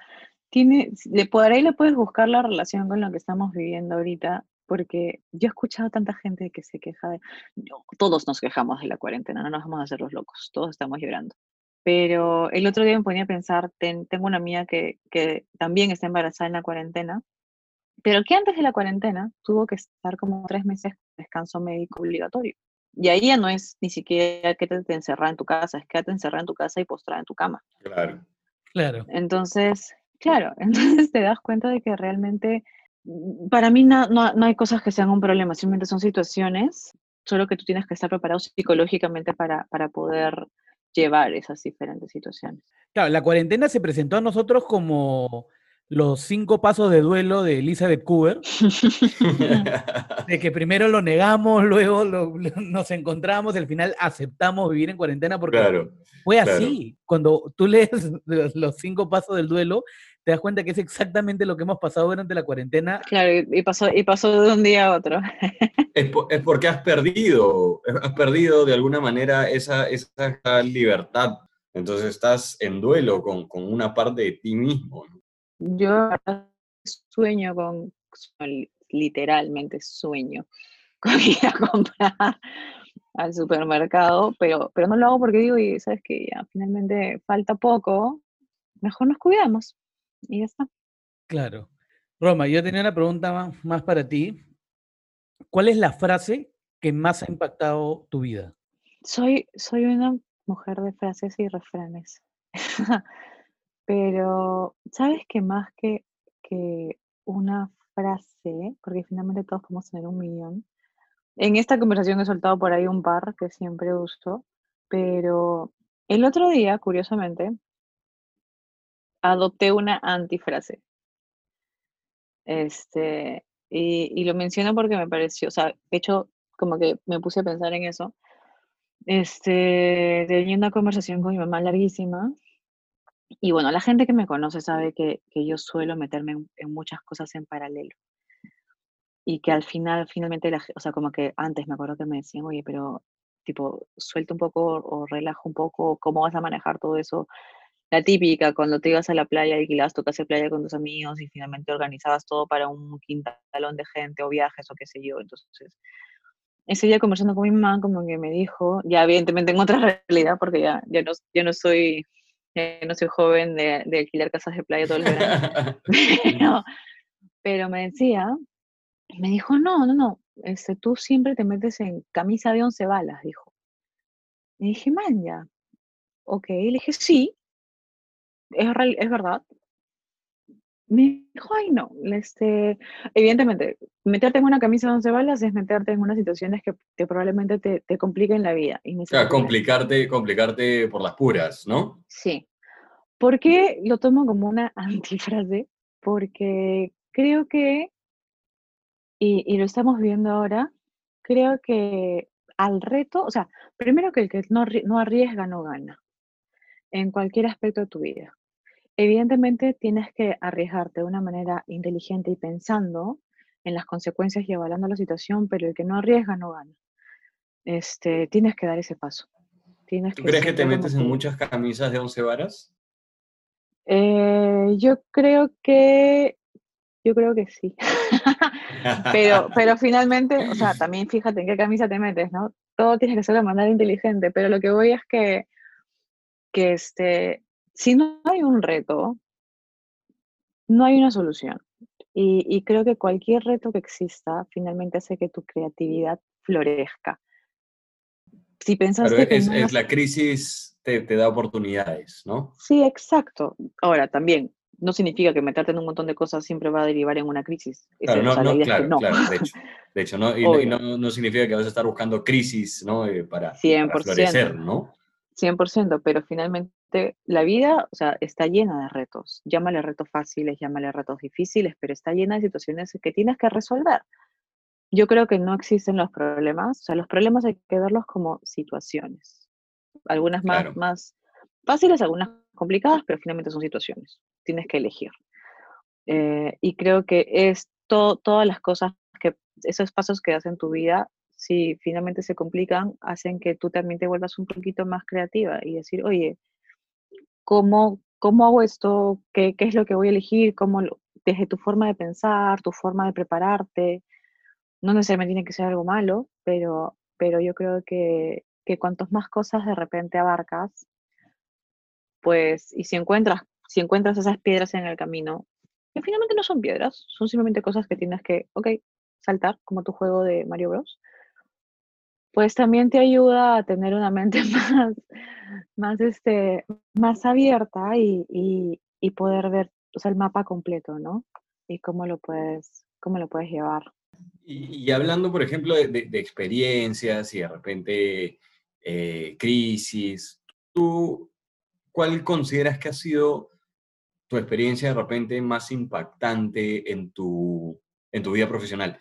tiene, le, por ahí le puedes buscar la relación con lo que estamos viviendo ahorita, porque yo he escuchado tanta gente que se queja de, todos nos quejamos de la cuarentena, no nos vamos a hacer los locos, todos estamos llorando. Pero el otro día me ponía a pensar, tengo una amiga que, que también está embarazada en la cuarentena, pero que antes de la cuarentena tuvo que estar como tres meses de descanso médico obligatorio. Y ahí ya no es ni siquiera que te, te encerrar en tu casa, es quédate encerrada en tu casa y postrada en tu cama. Claro. Claro. Entonces, claro, entonces te das cuenta de que realmente, mm, para mí no, no, no hay cosas que sean un problema, simplemente son situaciones, solo que tú tienes que estar preparado psicológicamente para, para poder llevar esas diferentes situaciones. Claro, la cuarentena se presentó a nosotros como los cinco pasos de duelo de Elizabeth Cooper, de que primero lo negamos, luego nos encontramos, y al final aceptamos vivir en cuarentena porque fue así. Cuando tú lees los cinco pasos del duelo, te das cuenta que es exactamente lo que hemos pasado durante la cuarentena. Claro, y pasó, y pasó de un día a otro. Es, porque has perdido, has perdido de alguna manera esa, esa libertad. Entonces estás en duelo con, con una parte de ti mismo. Yo sueño con, literalmente sueño, con ir a comprar al supermercado, pero, pero no lo hago porque digo, y sabes que ya finalmente falta poco, mejor nos cuidamos. Y ya está. Claro. Roma, yo tenía una pregunta más, para ti. ¿Cuál es la frase que más ha impactado tu vida? Soy, soy una mujer de frases y refranes. Pero, ¿sabes qué más que, que una frase? Porque finalmente todos podemos tener un millón. En esta conversación he soltado por ahí un par que siempre uso, pero el otro día, curiosamente, adopté una antifrase. Este, y, y, lo menciono porque me pareció, o sea, de hecho, como que me puse a pensar en eso. Este, tenía una conversación con mi mamá larguísima. Y bueno, la gente que me conoce sabe que, que yo suelo meterme en, muchas cosas en paralelo. Y que al final, finalmente, la, o sea, como que antes me acuerdo que me decían, oye, pero tipo, suelta un poco o relaja un poco, ¿cómo vas a manejar todo eso? La típica, cuando te ibas a la playa, alquilabas tu casa de playa con tus amigos y finalmente organizabas todo para un quintalón de gente o viajes o qué sé yo. Entonces, ese día conversando con mi mamá, como que me dijo, ya evidentemente en otra realidad, porque ya, ya, no, ya no soy no soy joven de, de, alquilar casas de playa todo el verano. pero, pero me decía, me dijo, no, no, no, este, tú siempre te metes en camisa de once balas, dijo. Y dije, man, ya. Ok, le dije, sí, es, es verdad. Me dijo, ay, no, este, evidentemente, meterte en una camisa de once balas es meterte en unas situaciones que, que probablemente te, te, compliquen la vida. Y o sea, complicarte, complicarte por las puras, ¿no? Sí. ¿Por qué lo tomo como una antifrase? Porque creo que, y, y lo estamos viendo ahora, creo que al reto, o sea, primero que el que no, no arriesga no gana, en cualquier aspecto de tu vida. Evidentemente tienes que arriesgarte de una manera inteligente y pensando en las consecuencias y evaluando la situación, pero el que no arriesga no gana. Este, tienes que dar ese paso. Tienes ¿Tú crees que te metes en muchas camisas de once varas? Eh, yo creo que, yo creo que sí. pero, pero finalmente, o sea, también fíjate en qué camisa te metes, ¿no? Todo tiene que ser de manera inteligente, pero lo que voy es que, que este, si no hay un reto, no hay una solución. Y, creo que cualquier reto que exista finalmente hace que tu creatividad florezca. Si pensaste que es, la crisis te, da oportunidades, ¿no? Sí, exacto. Ahora, también, no significa que meterte en un montón de cosas siempre va a derivar en una crisis. Claro, no, no, claro, claro, de hecho, de hecho ¿no? Y, no, significa que vas a estar buscando crisis, ¿no? Eh, para, para florecer, ¿no? 100%, pero finalmente la vida, o sea, está llena de retos. Llámale retos fáciles, llámale retos difíciles, pero está llena de situaciones que tienes que resolver. Yo creo que no existen los problemas, o sea, los problemas hay que verlos como situaciones. Algunas más, más fáciles, algunas complicadas, pero finalmente son situaciones. Tienes que elegir. Eh, y creo que es todas las cosas que, esos pasos que das en tu vida, si finalmente se complican, hacen que tú también te vuelvas un poquito más creativa y decir, oye, cómo, cómo hago esto, ¿Qué, qué es lo que voy a elegir, cómo, desde tu forma de pensar, tu forma de prepararte. No necesariamente tiene que ser algo malo, pero, pero yo creo que, que cuantos más cosas de repente abarcas, pues, y si encuentras, si encuentras esas piedras en el camino, que finalmente no son piedras, son simplemente cosas que tienes que, ok, saltar, como tu juego de Mario Bros pues también te ayuda a tener una mente más, más, este, más abierta y, y, poder ver el mapa completo, ¿no? Y cómo lo puedes, cómo lo puedes llevar. Y, hablando, por ejemplo, de, de, experiencias y de repente eh, crisis, ¿tú cuál consideras que ha sido tu experiencia de repente más impactante en tu, en tu vida profesional?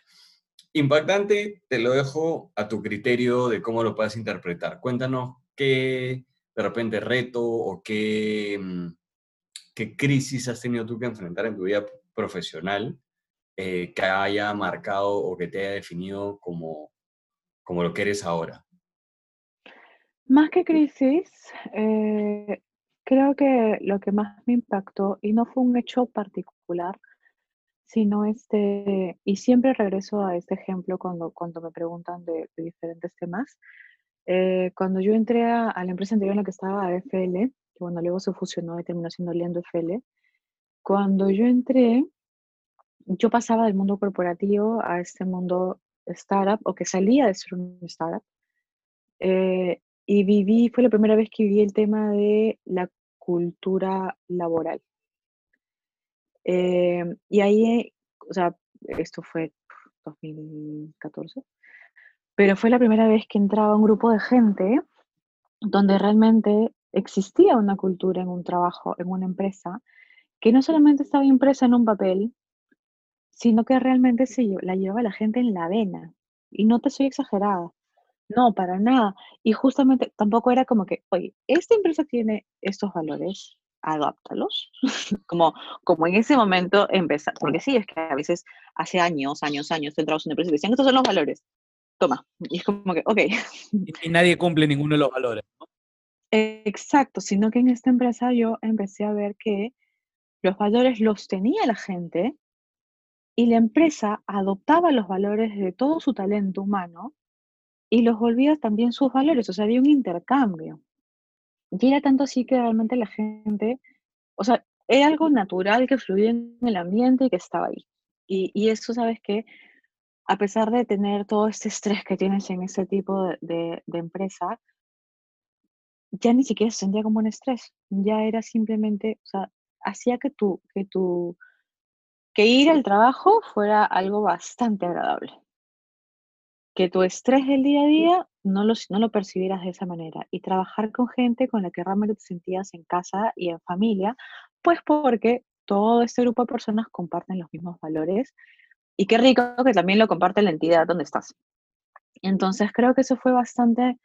Impactante, te lo dejo a tu criterio de cómo lo puedes interpretar. Cuéntanos qué de repente reto o qué, mm, crisis has tenido tú que enfrentar en tu vida profesional eh, que haya marcado o que te haya definido como, como lo que eres ahora. Más que crisis, eh, creo que lo que más me impactó, y no fue un hecho particular, sino este, y siempre regreso a este ejemplo cuando, cuando me preguntan de, diferentes temas. Eh, cuando yo entré a, la empresa anterior en la que estaba, a FL, que bueno, luego se fusionó y terminó siendo Liendo FL, cuando yo entré, yo pasaba del mundo corporativo a este mundo startup, o que salía de ser un startup, eh, y viví, fue la primera vez que viví el tema de la cultura laboral. Em, y ahí, o sea, esto fue 2014. pero fue la primera vez que entraba un grupo de gente donde realmente existía una cultura en un trabajo, en una empresa, que no solamente estaba impresa en un papel, sino que realmente se la llevaba la gente en la vena. Y no te soy exagerada. No, para nada. Y justamente tampoco era como que, oye, esta empresa tiene estos valores, adáptalos. como, como en ese momento empezar. Porque sí, es que a veces hace años, años, años, entramos en una empresa y decían, estos son los valores. Toma. Y es como que, ok. Y nadie cumple ninguno de los valores. Exacto, sino que en esta empresa yo empecé a ver que los valores los tenía la gente y la empresa adoptaba los valores de todo su talento humano y los volvía también sus valores, o sea, había un intercambio. Y era tanto así que realmente la gente, o sea, era algo natural que fluía en el ambiente y que estaba ahí. Y, y eso, ¿sabes que A pesar de tener todo este estrés que tienes en ese tipo de, de, empresa, ya ni siquiera se sentía como un estrés, ya era simplemente, o sea, hacía que tú, que tu, que ir al trabajo fuera algo bastante agradable que tu estrés del día a día no lo, no lo percibieras de esa manera y trabajar con gente con la que realmente te sentías en casa y en familia, pues porque todo este grupo de personas comparten los mismos valores y qué rico que también lo comparte la entidad donde estás. Entonces creo que eso fue bastante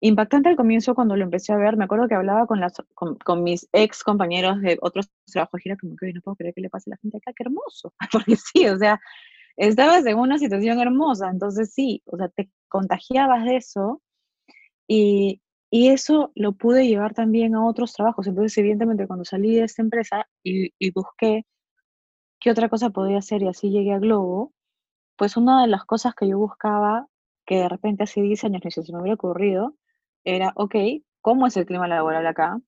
impactante al comienzo cuando lo empecé a ver. Me acuerdo que hablaba con, las, con, mis ex compañeros de otros trabajos y era como que no puedo creer que le pase a la gente acá, qué hermoso. Porque sí, o sea, estabas en una situación hermosa, entonces sí, o sea, te contagiabas de eso y, y eso lo pude llevar también a otros trabajos. Entonces, evidentemente, cuando salí de esta empresa y, busqué qué otra cosa podía hacer y así llegué a Globo, pues una de las cosas que yo buscaba, que de repente hace 10 años ni se me había ocurrido, era, ok, ¿cómo es el clima laboral acá?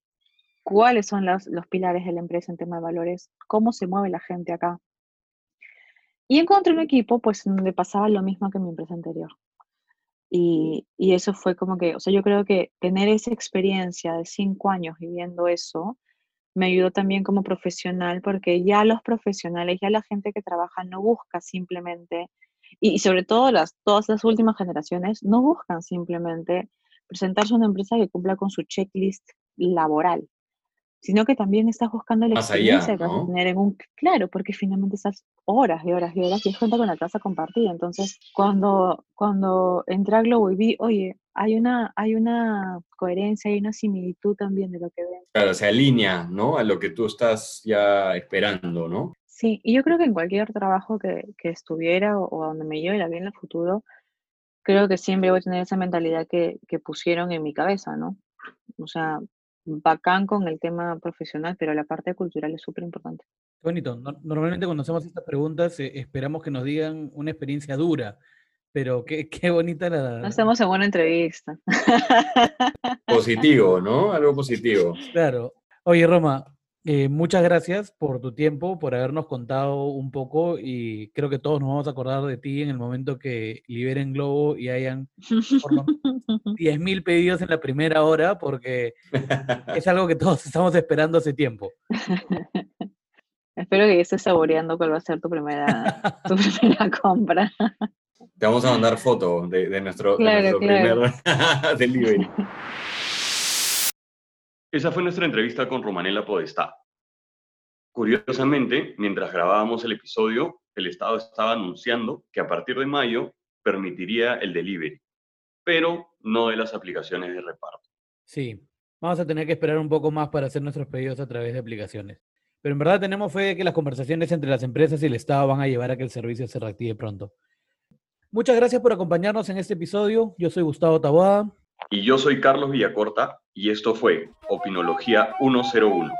¿Cuáles son los, los pilares de la empresa en tema de valores? ¿Cómo se mueve la gente acá? Y encontré un equipo, pues, donde pasaba lo mismo que mi empresa anterior. Y, y, eso fue como que, o sea, yo creo que tener esa experiencia de cinco años viviendo eso me ayudó también como profesional, porque ya los profesionales, ya la gente que trabaja no busca simplemente, y, sobre todo las, todas las últimas generaciones, no buscan simplemente presentarse a una empresa que cumpla con su checklist laboral sino que también estás buscando la experiencia que vas a tener en un... Claro, porque finalmente estás horas y horas y horas y es cuenta con la casa compartida. Entonces, cuando, cuando entré a Globo y vi, oye, hay una, hay una coherencia, hay una similitud también de lo que ven. Claro, se alinea, ¿no? A lo que tú estás ya esperando, ¿no? Sí, y yo creo que en cualquier trabajo que, que estuviera o, donde me lleve vida en el futuro, creo que siempre voy a tener esa mentalidad que, que pusieron en mi cabeza, ¿no? O sea, bacán con el tema profesional, pero la parte cultural es súper importante. Qué bonito. normalmente cuando hacemos estas preguntas eh, esperamos que nos digan una experiencia dura, pero qué, qué bonita la... No estamos en buena entrevista. Positivo, ¿no? Algo positivo. Claro. Oye, Roma, eh, muchas gracias por tu tiempo, por habernos contado un poco y creo que todos nos vamos a acordar de ti en el momento que liberen Globo y hayan por lo 10.000 pedidos en la primera hora porque es algo que todos estamos esperando hace tiempo. Espero que estés saboreando cuál va a ser tu primera, tu primera compra. Te vamos a mandar fotos de, nuestro, de nuestro primer delivery. Esa fue nuestra entrevista con Romanela Podestá. Curiosamente, mientras grabábamos el episodio, el Estado estaba anunciando que a partir de mayo permitiría el delivery, pero no de las aplicaciones de reparto. Sí, vamos a tener que esperar un poco más para hacer nuestros pedidos a través de aplicaciones. Pero en verdad tenemos fe de que las conversaciones entre las empresas y el Estado van a llevar a que el servicio se reactive pronto. Muchas gracias por acompañarnos en este episodio. Yo soy Gustavo Taboada. Y yo soy Carlos Villacorta y esto fue Opinología 101.